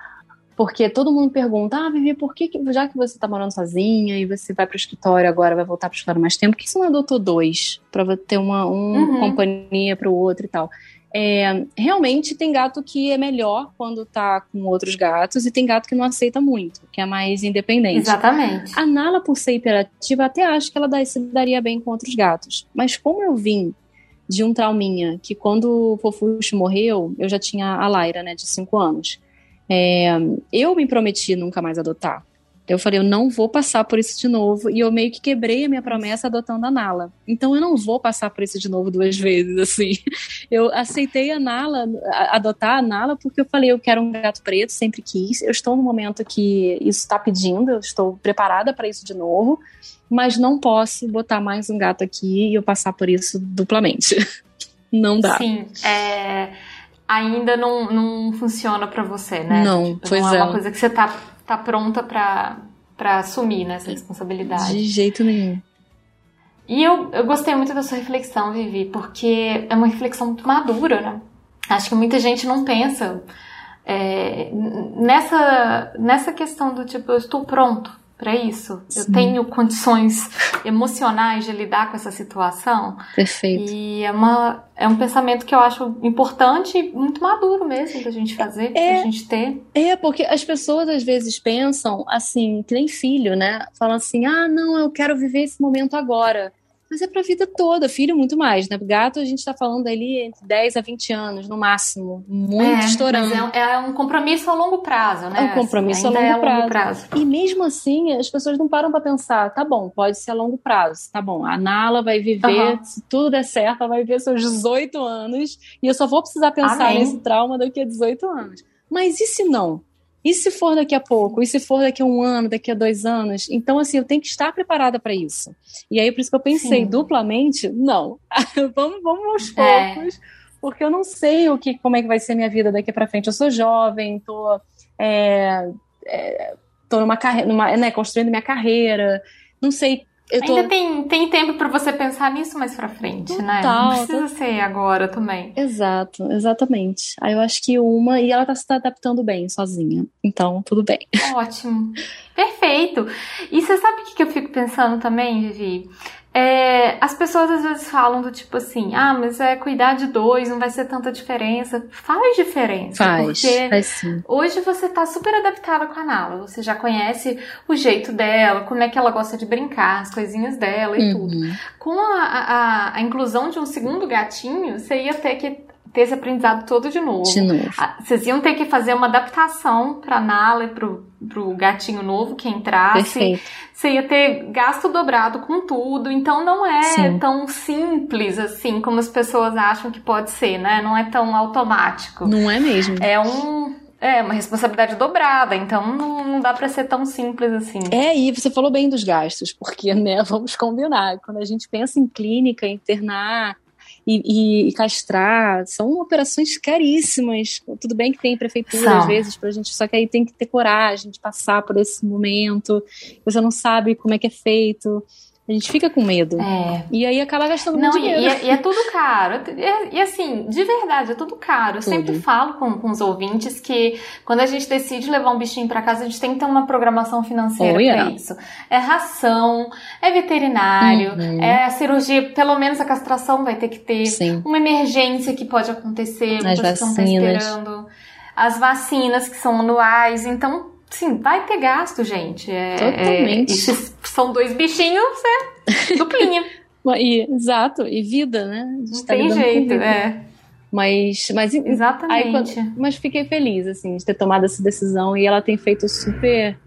Porque todo mundo pergunta, ah, Vivi, por que, que já que você tá morando sozinha e você vai pro escritório agora, vai voltar pro escritório mais tempo, por que você não adotou dois? Pra ter uma um, Uhum. companhia pro outro e tal. É, realmente tem gato que é melhor quando tá com outros gatos e tem gato que não aceita muito, que é mais independente. Exatamente. A Nala, por ser hiperativa, até acho que ela se daria bem com outros gatos. Mas como eu vim de um trauminha, que quando o Fofuxo morreu, eu já tinha a Laira, né, de 5 anos. É, eu me prometi nunca mais adotar. Eu falei, eu não vou passar por isso de novo. E eu meio que quebrei a minha promessa adotando a Nala. Então eu não vou passar por isso de novo duas vezes, assim. Eu aceitei a Nala, a- adotar a Nala, porque eu falei, eu quero um gato preto, sempre quis. Eu estou no momento que isso está pedindo, eu estou preparada para isso de novo. Mas não posso botar mais um gato aqui e eu passar por isso duplamente. Não dá. Sim, é, ainda não, não funciona pra você, né? Não, Tipo, pois não é é. uma coisa que você tá tá pronta para para assumir né, essa responsabilidade. De jeito nenhum. E eu, eu gostei muito da sua reflexão, Vivi, porque é uma reflexão muito madura, né? Acho que muita gente não pensa é, nessa, nessa questão do tipo, eu estou pronto para isso, Sim. eu tenho condições emocionais de lidar com essa situação. Perfeito. E é, uma, é um pensamento que eu acho importante e muito maduro mesmo da gente fazer, é, da gente ter. É, porque as pessoas às vezes pensam assim, que nem filho, né? Falam assim: ah, não, eu quero viver esse momento agora mas é para a vida toda, filho muito mais, né? Gato a gente está falando ali entre 10 a 20 anos, no máximo, muito é, estourando. É, é, um compromisso a longo prazo, né? É um compromisso a longo, é prazo. longo, prazo. E mesmo assim, as pessoas não param para pensar, tá bom, pode ser a longo prazo, tá bom, a Nala vai viver, uhum. se tudo der certo, ela vai viver seus 18 anos, e eu só vou precisar pensar Amém. nesse trauma daqui a 18 anos. Mas e se não? E se for daqui a pouco? E se for daqui a um ano, daqui a dois anos? Então, assim, eu tenho que estar preparada para isso. E aí, por isso que eu pensei Sim. duplamente, não, vamos, vamos aos é. poucos, porque eu não sei o que, como é que vai ser minha vida daqui para frente. Eu sou jovem, tô, é, é, tô numa carreira, né, construindo minha carreira, não sei Tô... Ainda tem, tem tempo para você pensar nisso mais pra frente, Total, né? Não precisa ser agora também. Exato, exatamente. Aí eu acho que uma. E ela tá se adaptando bem sozinha. Então, tudo bem. Ótimo. Perfeito. E você sabe o que eu fico pensando também, Vivi? É, as pessoas às vezes falam do tipo assim, ah, mas é cuidar de dois, não vai ser tanta diferença. Faz diferença. Faz, porque faz sim. Hoje você tá super adaptada com a Nala. Você já conhece o jeito dela, como é que ela gosta de brincar, as coisinhas dela e uhum. tudo. Com a, a, a inclusão de um segundo gatinho, você ia ter que ter esse aprendizado todo de novo. De novo. Vocês iam ter que fazer uma adaptação pra Nala e pro, pro gatinho novo que entrasse. Perfeito. Você ia ter gasto dobrado com tudo. Então não é Sim. tão simples assim como as pessoas acham que pode ser, né? Não é tão automático. Não é mesmo. É um. É, uma responsabilidade dobrada, então não, não dá para ser tão simples assim. É, e você falou bem dos gastos, porque, né, vamos combinar, quando a gente pensa em clínica, internar e, e, castrar. São operações caríssimas. Tudo bem que tem prefeitura São. às vezes pra gente, só que aí tem que ter coragem de passar por esse momento. Você não sabe como é que é feito. A gente fica com medo. É. E aí acaba gastando muito dinheiro. E é, e é tudo caro. E, e, assim, de verdade, é tudo caro. Eu tudo. sempre falo com, com os ouvintes que quando a gente decide levar um bichinho para casa, a gente tem que ter uma programação financeira oh, yeah. para isso. É ração, é veterinário, uhum. é a cirurgia, pelo menos a castração vai ter que ter. Sim. Uma emergência que pode acontecer, As vacinas. não tá esperando. As vacinas que são anuais. Então, Sim, vai ter gasto, gente. É, Totalmente. É, são dois bichinhos, é duplinha. e, exato, e vida, né? Não tá tem jeito, é. Mas, mas exatamente. Aí, mas fiquei feliz assim de ter tomado essa decisão e ela tem feito super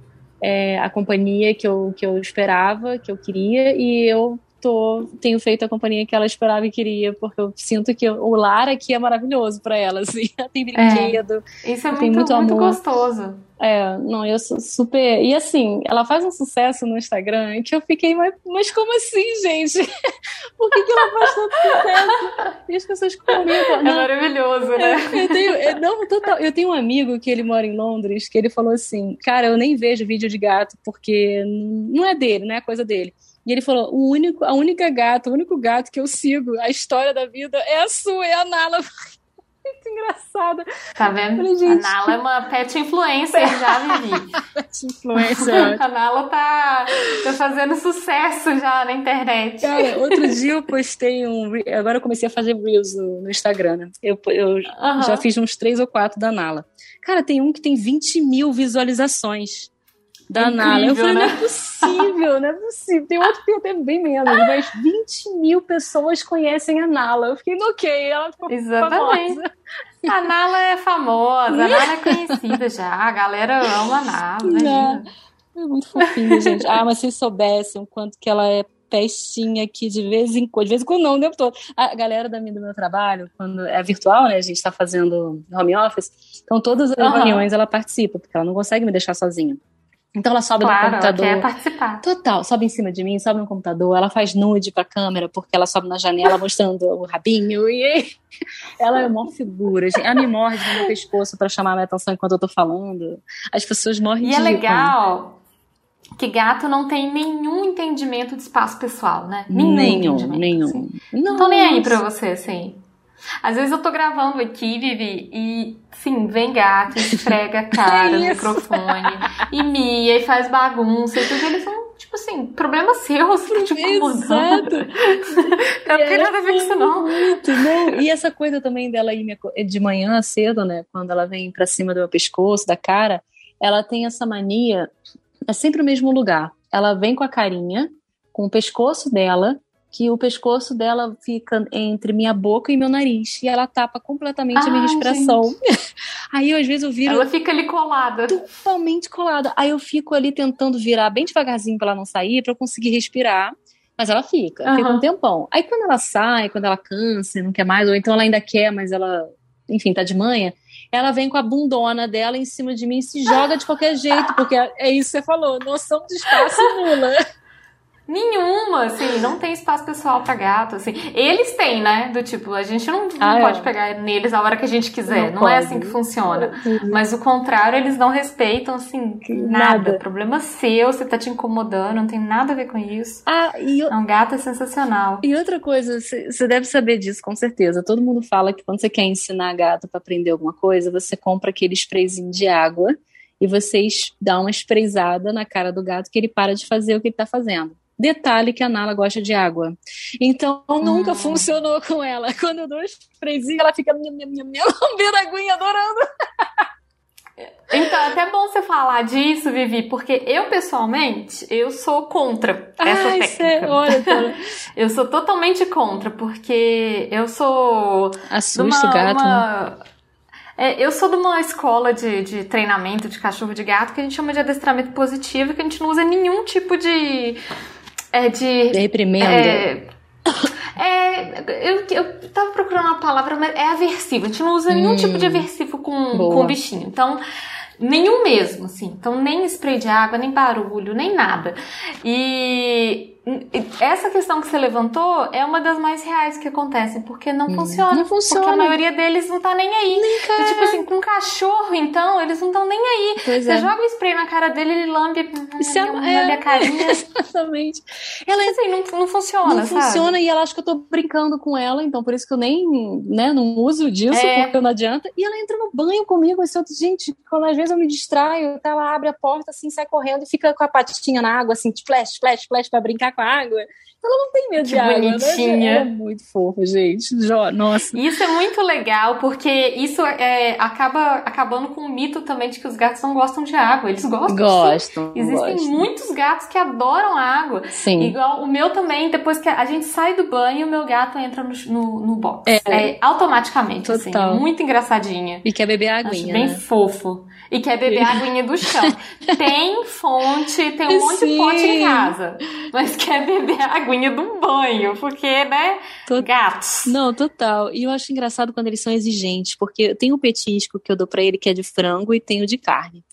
é, a companhia que eu, que eu esperava, que eu queria e eu tô, tenho feito a companhia que ela esperava e queria, porque eu sinto que o lar aqui é maravilhoso para ela, assim. Ela tem brinquedo. É, isso é muito, muito, muito gostoso. É, não, eu sou super. E assim, ela faz um sucesso no Instagram que eu fiquei, mas, mas como assim, gente? Por que, que ela faz tanto sucesso? E as pessoas comentam. É maravilhoso, né? É, eu, tenho, é, não, total, eu tenho um amigo que ele mora em Londres, que ele falou assim: Cara, eu nem vejo vídeo de gato, porque não é dele, não é coisa dele. E ele falou: o único, a única gata, o único gato que eu sigo, a história da vida é a sua, é a Nala. Muito engraçada. Tá vendo? Falei, a Nala é uma pet influencer, já vivi. pet influencer. a Nala tá, tá fazendo sucesso já na internet. Cara, outro dia eu postei um. Agora eu comecei a fazer Reels no, no Instagram. Né? Eu, eu uhum. já fiz uns três ou quatro da Nala. Cara, tem um que tem 20 mil visualizações da Incrível, Nala. Eu falei, né? não é possível, não é possível. Tem outro que até bem menos, mas 20 mil pessoas conhecem a Nala. Eu fiquei, ok, ela ficou Exatamente. famosa. A Nala é famosa, a Nala é conhecida já, a galera ama a Nala. Né? É muito fofinha, gente. Ah, mas se soubessem o quanto que ela é pestinha aqui de vez em quando, de vez em quando não, o tempo todo. A galera da minha, do meu trabalho, quando é virtual, né, a gente está fazendo home office, então todas as uhum. reuniões ela participa, porque ela não consegue me deixar sozinha. Então ela sobe claro, no computador. Ela quer participar. Total, sobe em cima de mim, sobe no computador, ela faz nude pra câmera, porque ela sobe na janela mostrando o rabinho. E ela é uma figura. Ela me morde no meu pescoço pra chamar a minha atenção enquanto eu tô falando. As pessoas morrem e de E é legal que gato não tem nenhum entendimento de espaço pessoal, né? Nenhum, nenhum. nenhum. Assim. Não tô nem aí pra você, assim. Às vezes eu tô gravando aqui, Vivi, e sim, vem gato, esfrega a cara no microfone, e mia, e faz bagunça, e tudo. Eles são, tipo assim, problema seu, você tá te incomodando. Não tenho nada a ver com isso, não. Muito, não. E essa coisa também dela ir de manhã cedo, né? Quando ela vem pra cima do meu pescoço, da cara, ela tem essa mania, é sempre o mesmo lugar. Ela vem com a carinha, com o pescoço dela, que o pescoço dela fica entre minha boca e meu nariz. E ela tapa completamente Ai, a minha respiração. Aí às vezes eu viro. Ela fica ali colada. Totalmente colada. Aí eu fico ali tentando virar bem devagarzinho pra ela não sair, pra eu conseguir respirar. Mas ela fica, uhum. fica um tempão. Aí quando ela sai, quando ela cansa, não quer mais, ou então ela ainda quer, mas ela, enfim, tá de manhã, ela vem com a bundona dela em cima de mim e se joga de qualquer jeito, porque é isso que você falou, noção de espaço nula. Nenhuma, assim, não tem espaço pessoal pra gato, assim. Eles têm, né? Do tipo, a gente não, não ah, pode é. pegar neles a hora que a gente quiser. Não, não é assim que funciona. Mas o contrário, eles não respeitam, assim, nada. nada. Problema seu, você tá te incomodando, não tem nada a ver com isso. Ah, e eu... Um gato é sensacional. E outra coisa, você deve saber disso, com certeza. Todo mundo fala que quando você quer ensinar gato para aprender alguma coisa, você compra aquele sprayzinho de água e vocês dão uma sprayzada na cara do gato que ele para de fazer o que ele tá fazendo. Detalhe que a Nala gosta de água. Então nunca hum. funcionou com ela. Quando eu dou um sprayzinho, ela fica lambendo a aguinha, adorando. Então, é até bom você falar disso, Vivi, porque eu, pessoalmente, eu sou contra essa Ai, técnica. olha, eu sou totalmente contra, porque eu sou... Assusta o gato, uma... né? É, eu sou de uma escola de, de treinamento de cachorro de gato que a gente chama de adestramento positivo, que a gente não usa nenhum tipo de é de. Reprimenda. É, é, eu, eu tava procurando uma palavra, mas é aversivo. A gente não usa nenhum hum, tipo de aversivo com, com o bichinho. Então, nenhum mesmo, assim. Então, nem spray de água, nem barulho, nem nada. E essa questão que você levantou é uma das mais reais que acontecem, porque não hum, funciona. Não funciona. Porque a maioria deles não tá nem aí. Nem tipo assim, com cachorro, então, eles não estão nem aí. Pois você é. joga o spray na cara dele, ele lambe, é, lambe é, a carinha. Exatamente. Ela assim, não, não funciona, Não sabe? funciona e ela acha que eu tô brincando com ela, então por isso que eu nem, né, não uso disso, é. porque não adianta. E ela entra no banho comigo, esse outro, gente, quando às vezes eu me distraio, ela abre a porta assim, sai correndo e fica com a patinha na água, assim, splash, splash, splash, pra brincar com a água. Ela não tem medo que de água, bonitinha. né? É muito fofa, gente. Nossa. Isso é muito legal, porque isso é, acaba acabando com o mito também de que os gatos não gostam de água. Eles gostam. Gostam. Sim. Existem gostam. muitos gatos que adoram água. Sim. Igual o meu também, depois que a gente sai do banho, o meu gato entra no, no, no box. É. é automaticamente, assim. Total. assim. Muito engraçadinha. E quer beber a aguinha. Acho bem né? fofo. E quer beber a aguinha do chão. tem fonte, tem um monte Sim. de pote em casa. Mas quer beber a aguinha do banho, porque, né? Tot- Gatos. Não, total. E eu acho engraçado quando eles são exigentes, porque tem o petisco que eu dou pra ele que é de frango e tem o de carne.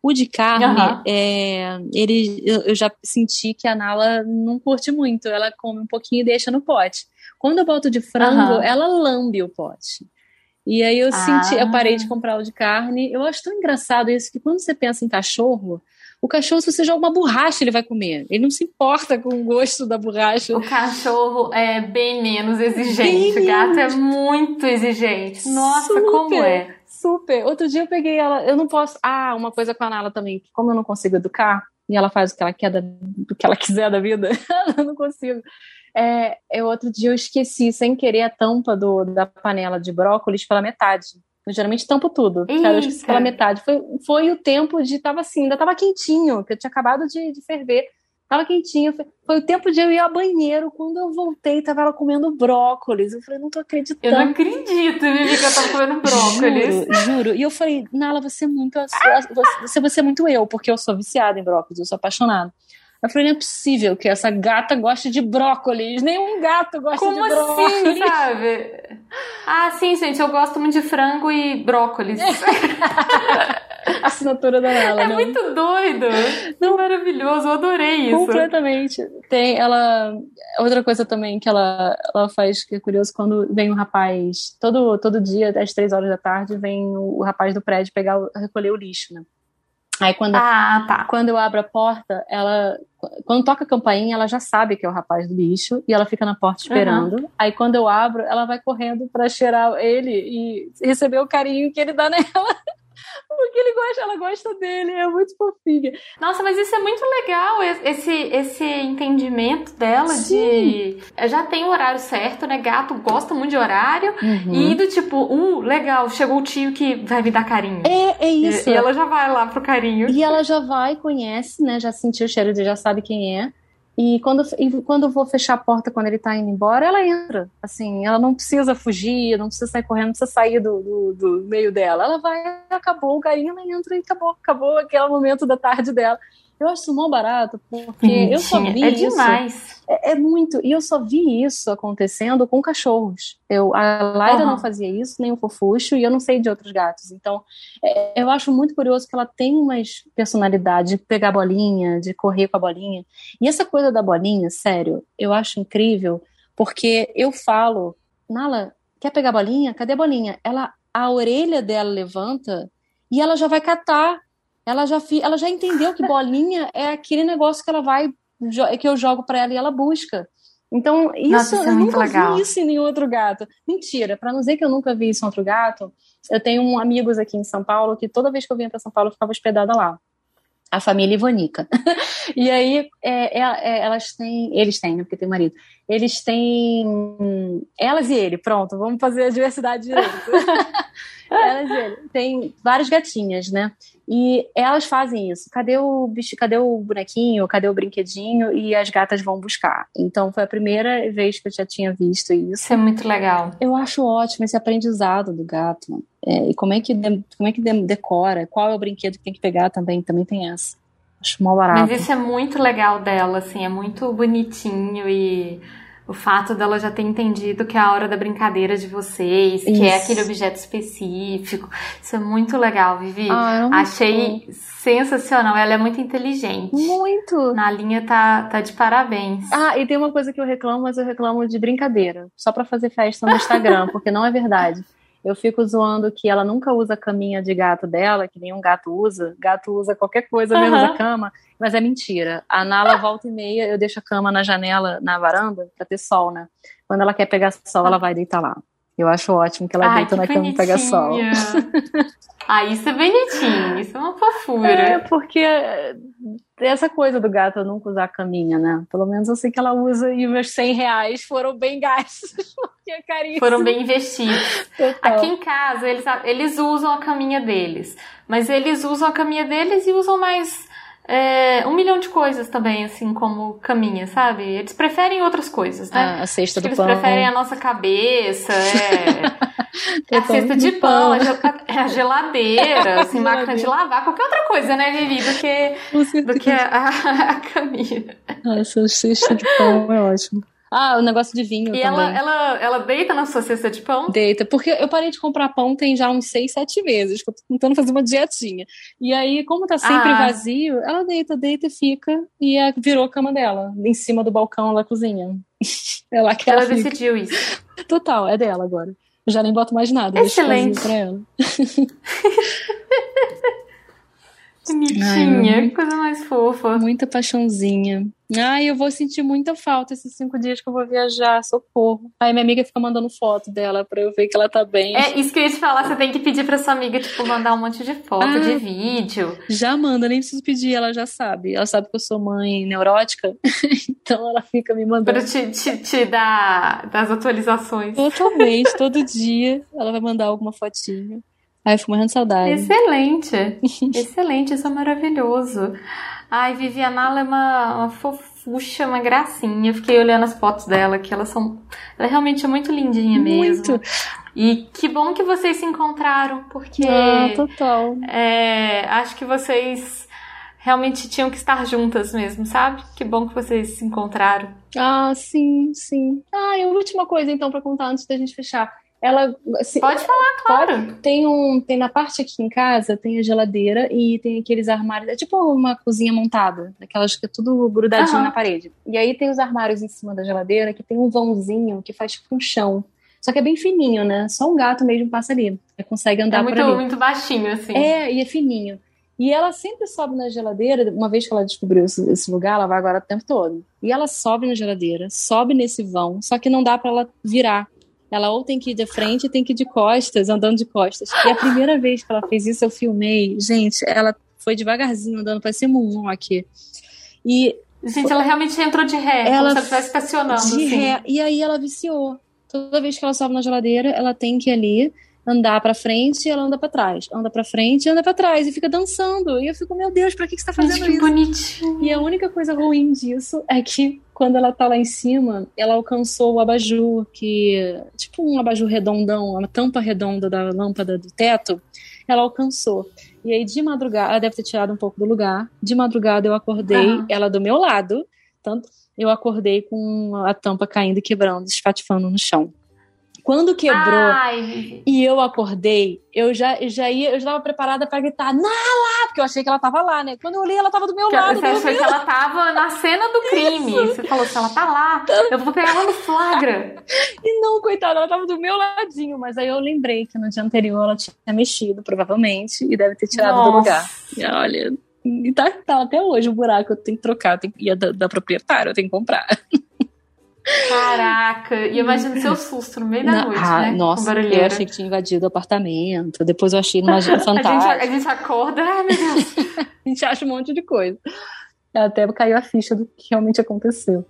O de carne, Aham. é, ele, eu, já senti que a Nala não curte muito. Ela come um pouquinho e deixa no pote. Quando eu boto de frango, Aham. ela lambe o pote. E aí eu Ah. senti, eu parei de comprar o de carne. Eu acho tão engraçado isso que quando você pensa em cachorro, o cachorro, se você joga uma borracha, ele vai comer. Ele não se importa com o gosto da borracha. O cachorro é bem menos exigente. Bem o gato é muito exigente. Nossa, Super. como é? Super. Outro dia eu peguei ela. Eu não posso. Ah, uma coisa com a Nala também. que Como eu não consigo educar, e ela faz o que ela quer da, do que ela quiser da vida, eu não consigo. É, eu, outro dia eu esqueci, sem querer, a tampa do, da panela de brócolis pela metade. Eu geralmente tampo tudo. Cara, eu esqueci pela metade. Foi, foi o tempo de. Tava assim, ainda tava quentinho, que eu tinha acabado de, de ferver. Tava quentinho. Foi, foi o tempo de eu ir ao banheiro. Quando eu voltei, tava ela comendo brócolis. Eu falei, não tô acreditando. Eu não acredito, Vivi, que eu tava comendo brócolis. Juro, juro. E eu falei, Nala, você é muito. Você, você é muito eu, porque eu sou viciada em brócolis, eu sou apaixonada. Eu falei, não é possível que essa gata goste de brócolis. Nenhum gato gosta Como de brócolis. assim, sabe? Ah, sim, gente, eu gosto muito de frango e brócolis. assinatura da Nala. É não. muito doido. Não, maravilhoso, eu adorei isso. Completamente. Tem ela. Outra coisa também que ela, ela faz que é curioso quando vem um rapaz. Todo, todo dia, às três horas da tarde, vem o, o rapaz do prédio pegar, recolher o lixo, né? Aí quando, ah, tá. quando eu abro a porta, ela. Quando toca a campainha, ela já sabe que é o rapaz do lixo e ela fica na porta esperando. Uhum. Aí quando eu abro, ela vai correndo para cheirar ele e receber o carinho que ele dá nela. Porque ele gosta, ela gosta dele, é muito fofinha. Nossa, mas isso é muito legal, esse, esse entendimento dela Sim. de. Já tem o horário certo, né? Gato gosta muito de horário. Uhum. E do tipo, uh, legal, chegou o tio que vai me dar carinho. É, é isso. E, e ela já vai lá pro carinho. E ela já vai, conhece, né? Já sentiu o cheiro, já sabe quem é. E quando, e quando vou fechar a porta quando ele tá indo embora, ela entra. Assim, ela não precisa fugir, não precisa sair correndo, não precisa sair do, do, do meio dela. Ela vai, acabou o carinho, ela entra e acabou, acabou aquele momento da tarde dela. Eu acho isso mó barato, porque eu só vi é isso. demais. É, é, muito. E eu só vi isso acontecendo com cachorros. Eu, a Laira uhum. não fazia isso, nem o Fofuxo, e eu não sei de outros gatos. Então, é, eu acho muito curioso que ela tem uma personalidade de pegar a bolinha, de correr com a bolinha. E essa coisa da bolinha, sério, eu acho incrível, porque eu falo, Nala, quer pegar a bolinha? Cadê a bolinha? Ela, a orelha dela levanta e ela já vai catar ela já, ela já entendeu que bolinha é aquele negócio que ela vai que eu jogo para ela e ela busca. Então, isso, Nossa, isso é eu nunca legal. vi isso em nenhum outro gato. Mentira, para não dizer que eu nunca vi isso em outro gato, eu tenho um, amigos aqui em São Paulo que toda vez que eu vinha para São Paulo eu ficava hospedada lá. A família Ivanica. e aí, é, é, é, elas têm. Eles têm, né? Porque tem marido. Eles têm. Elas e ele, pronto, vamos fazer a diversidade direito. elas e ele. Tem várias gatinhas, né? E elas fazem isso. Cadê o bicho, cadê o bonequinho, cadê o brinquedinho? E as gatas vão buscar. Então foi a primeira vez que eu já tinha visto isso. Isso é muito legal. Eu acho ótimo esse aprendizado do gato. É, e como é que, como é que decora? Qual é o brinquedo que tem que pegar também? Também tem essa. Acho mal barato. Mas isso é muito legal dela, assim, é muito bonitinho e o fato dela já ter entendido que é a hora da brincadeira de vocês, Isso. que é aquele objeto específico. Isso é muito legal, Vivi. Ah, Achei sensacional. Ela é muito inteligente. Muito. Na linha tá, tá de parabéns. Ah, e tem uma coisa que eu reclamo, mas eu reclamo de brincadeira. Só para fazer festa no Instagram, porque não é verdade. Eu fico zoando que ela nunca usa a caminha de gato dela, que nenhum gato usa. Gato usa qualquer coisa uhum. menos a cama, mas é mentira. A Nala volta e meia, eu deixo a cama na janela, na varanda, pra ter sol, né? Quando ela quer pegar sol, ela vai deitar lá. Eu acho ótimo que ela Ai, deita na cama e pega sol. ah, isso é bonitinho, isso é uma fofura. É, porque essa coisa do gato nunca usar a caminha, né? Pelo menos eu sei que ela usa e meus 100 reais foram bem gastos, porque é caríssimo. Foram bem investidos. Total. Aqui em casa, eles, eles usam a caminha deles, mas eles usam a caminha deles e usam mais é, um milhão de coisas também, assim, como caminha, sabe? Eles preferem outras coisas, né? Ah, a cesta do eles pão. Eles preferem a nossa cabeça, é. a cesta de pão, a geladeira, assim, máquina de lavar, qualquer outra coisa, né, Vivi, do que, do que a, a caminha. Essa cesta de pão é ótimo. Ah, o negócio de vinho e também. Ela, ela, ela deita na sua cesta de pão? Deita, porque eu parei de comprar pão tem já uns seis, sete meses, que eu tô tentando fazer uma dietinha. E aí, como tá sempre ah. vazio, ela deita, deita e fica, e é, virou a cama dela, em cima do balcão da cozinha. é lá que ela, ela decidiu isso. Total, é dela agora. Eu já nem boto mais nada, Excelente. pra ela. Bonitinha, Ai, que coisa mais fofa. Muita paixãozinha. Ai, eu vou sentir muita falta esses cinco dias que eu vou viajar, socorro. Aí minha amiga fica mandando foto dela pra eu ver que ela tá bem. É isso que eu ia te falar, você tem que pedir pra sua amiga, tipo, mandar um monte de foto, ah, de vídeo. Já manda, nem preciso pedir, ela já sabe. Ela sabe que eu sou mãe neurótica, então ela fica me mandando. Pra te, te, te dar das atualizações. Totalmente, todo dia ela vai mandar alguma fotinha. Ai, eu fico morrendo de saudade. Excelente! Excelente, isso é maravilhoso. Ai, Viviana, é uma, uma fofucha, uma gracinha. fiquei olhando as fotos dela, que elas são. Ela realmente é muito lindinha mesmo. Muito. E que bom que vocês se encontraram, porque. Ah, total. É, acho que vocês realmente tinham que estar juntas mesmo, sabe? Que bom que vocês se encontraram. Ah, sim, sim. Ah, e a última coisa então para contar antes da gente fechar. Ela. Se, pode falar, claro. Pode, tem um. Tem na parte aqui em casa, tem a geladeira e tem aqueles armários. É tipo uma cozinha montada, daquelas que é tudo grudadinho na parede. E aí tem os armários em cima da geladeira que tem um vãozinho que faz tipo um chão. Só que é bem fininho, né? Só um gato mesmo passa ali. Consegue andar é muito, por ali. muito baixinho, assim. É, e é fininho. E ela sempre sobe na geladeira, uma vez que ela descobriu esse, esse, lugar, ela vai agora o tempo todo. E ela sobe na geladeira, sobe nesse vão, só que não dá para ela virar. Ela ou tem que ir de frente, tem que ir de costas, andando de costas. E a primeira vez que ela fez isso, eu filmei. Gente, ela foi devagarzinho andando, parecia um aqui. E Gente, ela realmente entrou de ré, ela como se estivesse estacionando. De assim. ré. E aí ela viciou. Toda vez que ela sobe na geladeira, ela tem que ir ali andar para frente e ela anda para trás. Anda para frente e anda para trás e fica dançando. E eu fico, meu Deus, para que, que você tá fazendo Gente, isso? bonitinho. E a única coisa ruim disso é que quando ela tá lá em cima, ela alcançou o abajur, que tipo um abajur redondão, uma tampa redonda da lâmpada do teto, ela alcançou. E aí de madrugada, ela deve ter tirado um pouco do lugar. De madrugada eu acordei, ah. ela do meu lado, tanto eu acordei com a tampa caindo e quebrando, espatifando no chão. Quando quebrou Ai. e eu acordei, eu já, já ia, eu já estava preparada para gritar, Nala! Porque eu achei que ela tava lá, né? Quando eu olhei, ela tava do meu que, lado. Você achou que ela tava na cena do crime. Isso. Você falou, se ela tá lá, eu vou pegar ela no flagra. E não, coitada, ela tava do meu ladinho. Mas aí eu lembrei que no dia anterior ela tinha mexido, provavelmente, e deve ter tirado Nossa. do lugar. E olha, e tá, tá até hoje o buraco, eu tenho que trocar, tenho, e é da, da proprietária, eu tenho que comprar. Caraca, e imagina seu susto no meio da noite, ah, né? Nossa, eu achei que tinha invadido o apartamento. Depois eu achei numa fantástica. a, gente, a gente acorda, ai meu Deus. a gente acha um monte de coisa. Até caiu a ficha do que realmente aconteceu.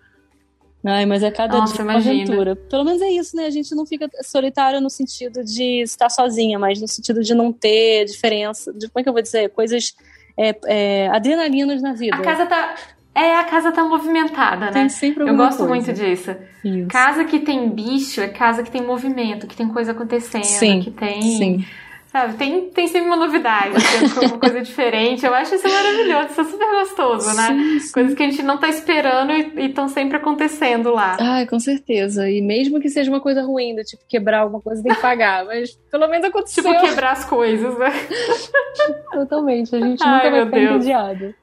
Ai, mas é cada Nossa, dia uma aventura. Pelo menos é isso, né? A gente não fica solitário no sentido de estar sozinha, mas no sentido de não ter diferença. De, como é que eu vou dizer? Coisas. É, é, adrenalinas na vida. A casa tá. É, a casa tá movimentada, né? Tem sempre Eu gosto coisa. muito disso. Isso. Casa que tem bicho é casa que tem movimento, que tem coisa acontecendo, sim, que tem. Sim. Sabe, tem, tem sempre uma novidade, tem uma coisa diferente. Eu acho isso maravilhoso, isso é super gostoso, né? Sim, sim. Coisas que a gente não tá esperando e estão sempre acontecendo lá. Ai, com certeza. E mesmo que seja uma coisa ruim, do tipo quebrar alguma coisa, tem que pagar. mas pelo menos aconteceu. Tipo quebrar as coisas, né? Totalmente. A gente Ai, nunca vai meu ficar Deus. entediado.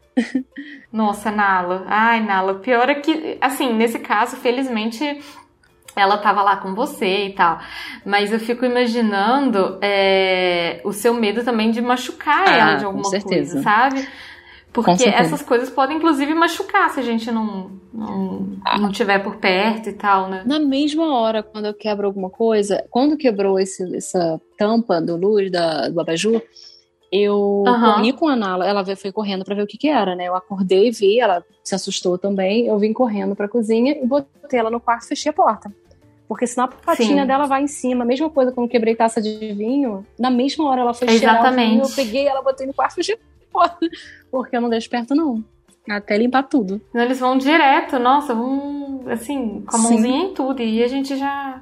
Nossa, Nala. Ai, Nala. Pior é que, assim, nesse caso, felizmente ela tava lá com você e tal. Mas eu fico imaginando é, o seu medo também de machucar Ah, ela de com alguma certeza. coisa, sabe? Porque essas coisas podem, inclusive, machucar se a gente não, não, não tiver por perto e tal, né? Na mesma hora, quando eu quebro alguma coisa, quando quebrou esse, essa tampa do luz da, do abajur, eu Aham. corri com a Nala, ela foi correndo pra ver o que que era, né? Eu acordei, vi, ela se assustou também, eu vim correndo pra cozinha e botei ela no quarto e fechei a porta. Porque senão a patinha Sim. dela vai em cima. A mesma coisa quando quebrei taça de vinho, na mesma hora ela foi Exatamente. vinho, eu peguei ela, botei no quarto e fechei a porta. Porque eu não deixo perto, não. Até limpar tudo. Eles vão direto, nossa, vão assim, com a Sim. mãozinha em tudo. E a gente já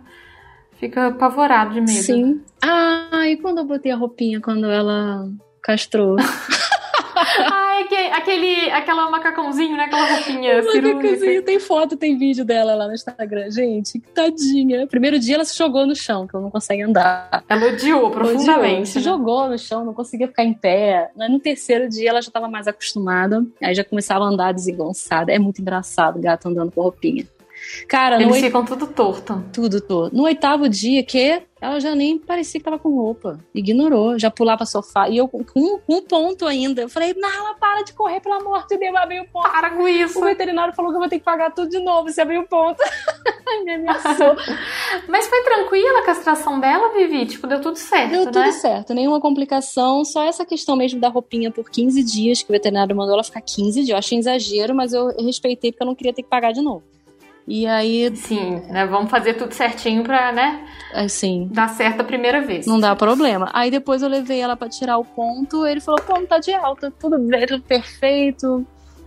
fica apavorado de medo. Sim. Ah, e quando eu botei a roupinha, quando ela castrou? Ai, que- aquele, aquela macacãozinho, né? Aquela roupinha cirúrgica. Macacozinho, tem foto, tem vídeo dela lá no Instagram. Gente, que tadinha. Primeiro dia ela se jogou no chão, que ela não consegue andar. Ela odiou profundamente. Se né? jogou no chão, não conseguia ficar em pé. No terceiro dia ela já estava mais acostumada. Aí já começava a andar desengonçada. É muito engraçado, gato andando com roupinha. Cara, Eles oit... ficam tudo torto. tudo, tudo. No oitavo dia, que ela já nem parecia que tava com roupa. Ignorou, já pulava sofá. E eu com um ponto ainda. Eu falei, Nala, para de correr, pelo amor de Deus, abri o ponto. Para com isso. O veterinário falou que eu vou ter que pagar tudo de novo se abrir o ponto. Me ameaçou. Mas foi tranquila a castração dela, Vivi? Tipo, deu tudo certo, Deu tudo né? certo, nenhuma complicação, só essa questão mesmo da roupinha por 15 dias, que o veterinário mandou ela ficar 15 dias. Eu achei exagero, mas eu respeitei porque eu não queria ter que pagar de novo. E aí, Sim, né? Vamos fazer tudo certinho pra, né? assim, Dar certo a primeira vez. não dá problema. Aí depois eu levei ela pra tirar o ponto, ele falou, pô, não tá de alta, tudo bem, tudo perfeito.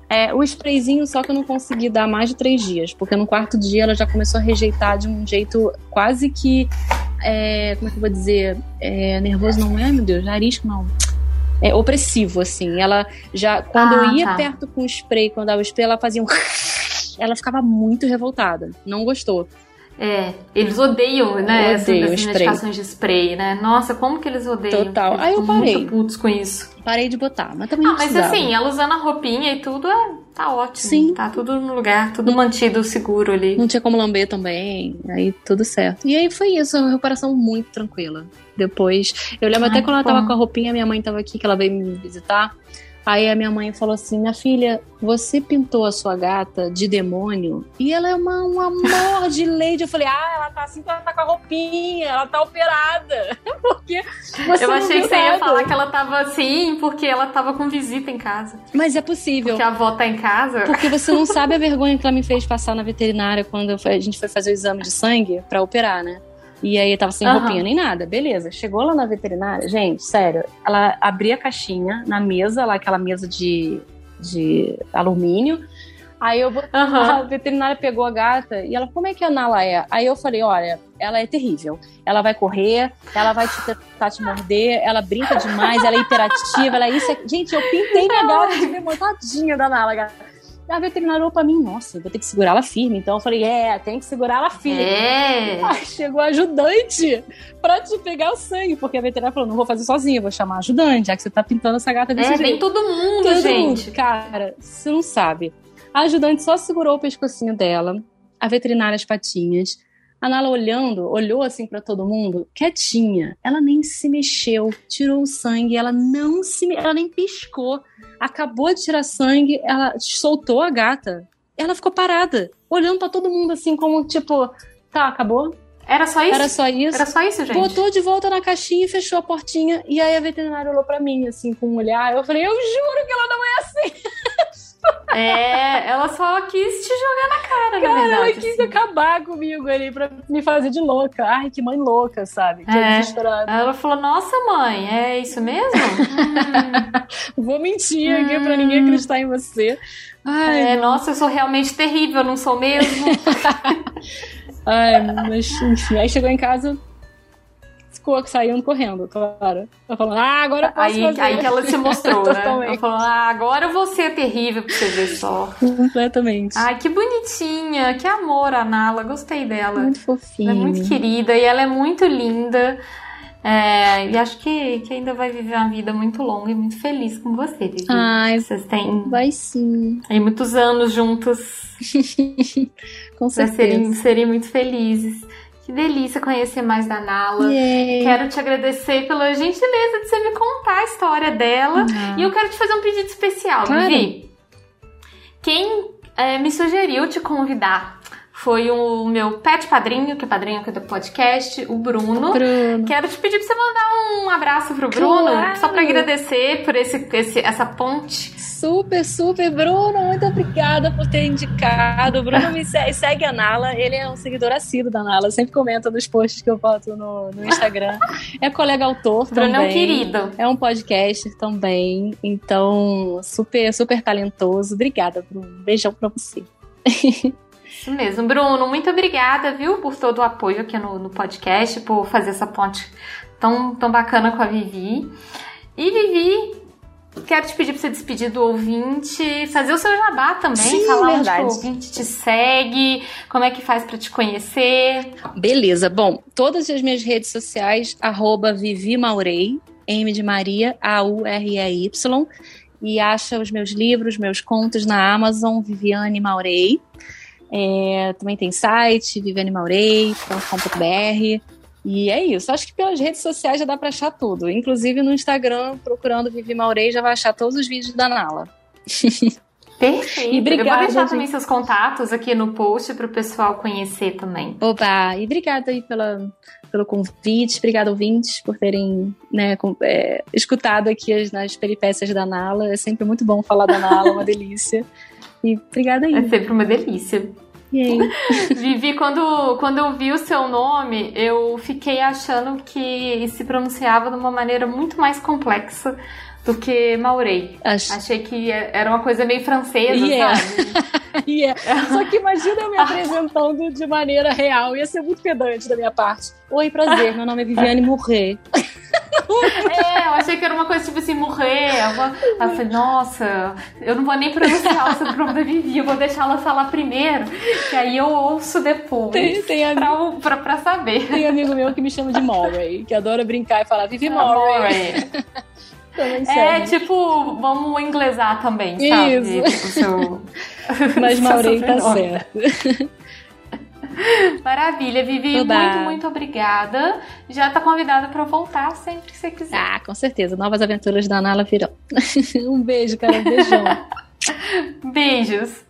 É, o sprayzinho só que eu não consegui dar mais de três dias, porque no quarto dia ela já começou a rejeitar de um jeito quase que. é, como é que eu vou dizer? É, nervoso não é, meu Deus, arisco não. É opressivo, assim. Ela já. Quando Ah, eu ia tá. perto com o spray, quando dava o spray, ela fazia um. Ela ficava muito revoltada. Não gostou. É, eles odeiam, né? Odeiam essas medicações de spray, né? Nossa, como que eles odeiam? Total. Eles Aí eu parei. Muito putos com isso. Parei de botar, mas também Ah, não mas precisava. assim, ela usando a roupinha e tudo, é, tá ótimo. Sim. Tá tudo no lugar, tudo mantido seguro ali. Não tinha como lamber também, aí tudo certo. E aí foi isso, uma recuperação muito tranquila. Depois, eu lembro Ai, até quando ela que tava bom. com a roupinha, minha mãe tava aqui, que ela veio me visitar. Aí a minha mãe falou assim: Minha filha, você pintou a sua gata de demônio e ela é uma, um amor de lady. Eu falei: Ah, ela tá assim porque ela tá com a roupinha, ela tá operada. Porque você Eu achei que você ia falar que ela tava assim porque ela tava com visita em casa. Mas é possível. Porque a avó tá em casa. Porque você não sabe a vergonha que ela me fez passar na veterinária quando a gente foi fazer o exame de sangue pra operar, né? E aí tava sem Aham. roupinha nem nada, beleza. Chegou lá na veterinária, gente, sério, ela abria a caixinha na mesa, lá aquela mesa de, de alumínio. Aí eu botei- Aham. a veterinária pegou a gata e ela, como é que a Nala é? Aí eu falei, olha, ela é terrível. Ela vai correr, ela vai te tentar te morder, ela brinca demais, ela é hiperativa, ela é isso. é- Gente, eu pintei minha gata de demônio, tadinha da Nala, gata. A veterinária olhou pra mim, nossa, vou ter que segurar ela firme. Então eu falei, é, tem que segurar ela firme. É. Aí chegou a ajudante pra te pegar o sangue, porque a veterinária falou, não vou fazer sozinha, vou chamar ajudante, já que você tá pintando essa gata desse É, jeito. vem todo mundo, Todo gente. mundo. Cara, você não sabe. A ajudante só segurou o pescocinho dela, a veterinária as patinhas. A Nala olhando, olhou assim pra todo mundo, quietinha. Ela nem se mexeu, tirou o sangue, ela não se, ela nem piscou. Acabou de tirar sangue, ela soltou a gata. Ela ficou parada, olhando pra todo mundo assim como tipo, tá, acabou? Era só isso? Era só isso. Era só isso, gente? Botou de volta na caixinha e fechou a portinha. E aí a veterinária olhou pra mim, assim, com um olhar. Eu falei, eu juro que ela não é assim. É, ela só quis te jogar na cara, na Cara, verdade. ela quis assim. acabar comigo ali pra me fazer de louca. Ai, que mãe louca, sabe? Que É. desesperada. Ela falou, nossa mãe, é isso mesmo? Hum, Vou mentir aqui pra ninguém acreditar em você. Ai, é, nossa, eu sou realmente terrível, não sou mesmo? ai, mas enfim. Aí chegou em casa, ficou saindo correndo, claro. Ela falando, ah, agora eu posso aí, fazer. aí que ela se mostrou, né? Ela falou, ah, agora você é terrível pra você ver só. Completamente. Ai, que bonitinha, que amor a Nala, gostei dela. muito fofinho. Ela é muito querida e ela é muito linda. É, e acho que, que ainda vai viver uma vida muito longa e muito feliz com você, Vivi. Ai, Vocês têm vai sim. aí muitos anos juntos Com certeza. serem, serem muito felizes. Que delícia conhecer mais da Nala. Quero te agradecer pela gentileza de você me contar a história dela. Ah. E eu quero te fazer um pedido especial, Claro. Vivi. Quem eh, me sugeriu te convidar foi o meu pet padrinho, que é padrinho aqui do podcast, o Bruno. Bruno. Quero te pedir pra você mandar um abraço pro Bruno, Claro. só pra agradecer por esse, esse- essa ponte. Super, super, Bruno, muito obrigada por ter indicado. O Bruno me segue, segue a Nala, ele é um seguidor assíduo da Nala, sempre comenta nos posts que eu boto no, no Instagram. É colega autor Bruno também. é um querido. É um podcaster também, então super, super talentoso. Obrigada, Bruno. Beijão pra você. Isso mesmo, Bruno. Muito obrigada, viu, por todo o apoio aqui no, no podcast, por fazer essa ponte tão, tão bacana com a Vivi. E Vivi, quero te pedir pra você despedir do ouvinte, fazer o seu jabá também, Sim, falar verdade. onde o ouvinte te segue, como é que faz pra te conhecer. Beleza, bom, todas as minhas redes sociais, arroba Vivi Maurei, M de Maria, A-U-R-E-Y, e acha os meus livros, meus contos na Amazon, Viviane Maurei. É, também tem site, vivianemaurei.com.br. E é isso. Acho que pelas redes sociais já dá pra achar tudo. Inclusive no Instagram, procurando Vivi Maurei, já vai achar todos os vídeos da Nala. Perfeito. E obrigada, Eu vou deixar gente. também seus contatos aqui no post pro pessoal conhecer também. Oba! E obrigada aí pela, pelo convite, obrigada ouvintes por terem né, com- é, escutado aqui as, nas peripécias da Nala. É sempre muito bom falar da Nala, uma delícia. E obrigada É aí. sempre uma delícia. Vivi, quando, quando eu vi o seu nome, eu fiquei achando que se pronunciava de uma maneira muito mais complexa do que Maurei. Acho- Achei que era uma coisa meio francesa, Yeah. sabe? E é. Só que imagina eu me apresentando de maneira real. Ia ser muito pedante da minha parte. Oi, prazer. Meu nome é Viviane Murrer. É, eu achei que era uma coisa tipo assim, morrer. Eu, falei, nossa, eu não vou nem pronunciar o sobrenome da Vivi, eu vou deixar ela falar primeiro, que aí eu ouço depois. Tem, tem amigo, pra, pra, pra, saber. Tem amigo meu que me chama de Murray, que adora brincar e falar Vivi Murray. É tipo, vamos inglesar também, sabe? Isso. Tipo, seu... Mas Maury tá certo. Maravilha, Vivi, Tudo muito, muito obrigada. Já tá convidada para voltar sempre que você quiser. Ah, com certeza. Novas aventuras da Nala virão. um beijo, cara. Um beijão. Beijos.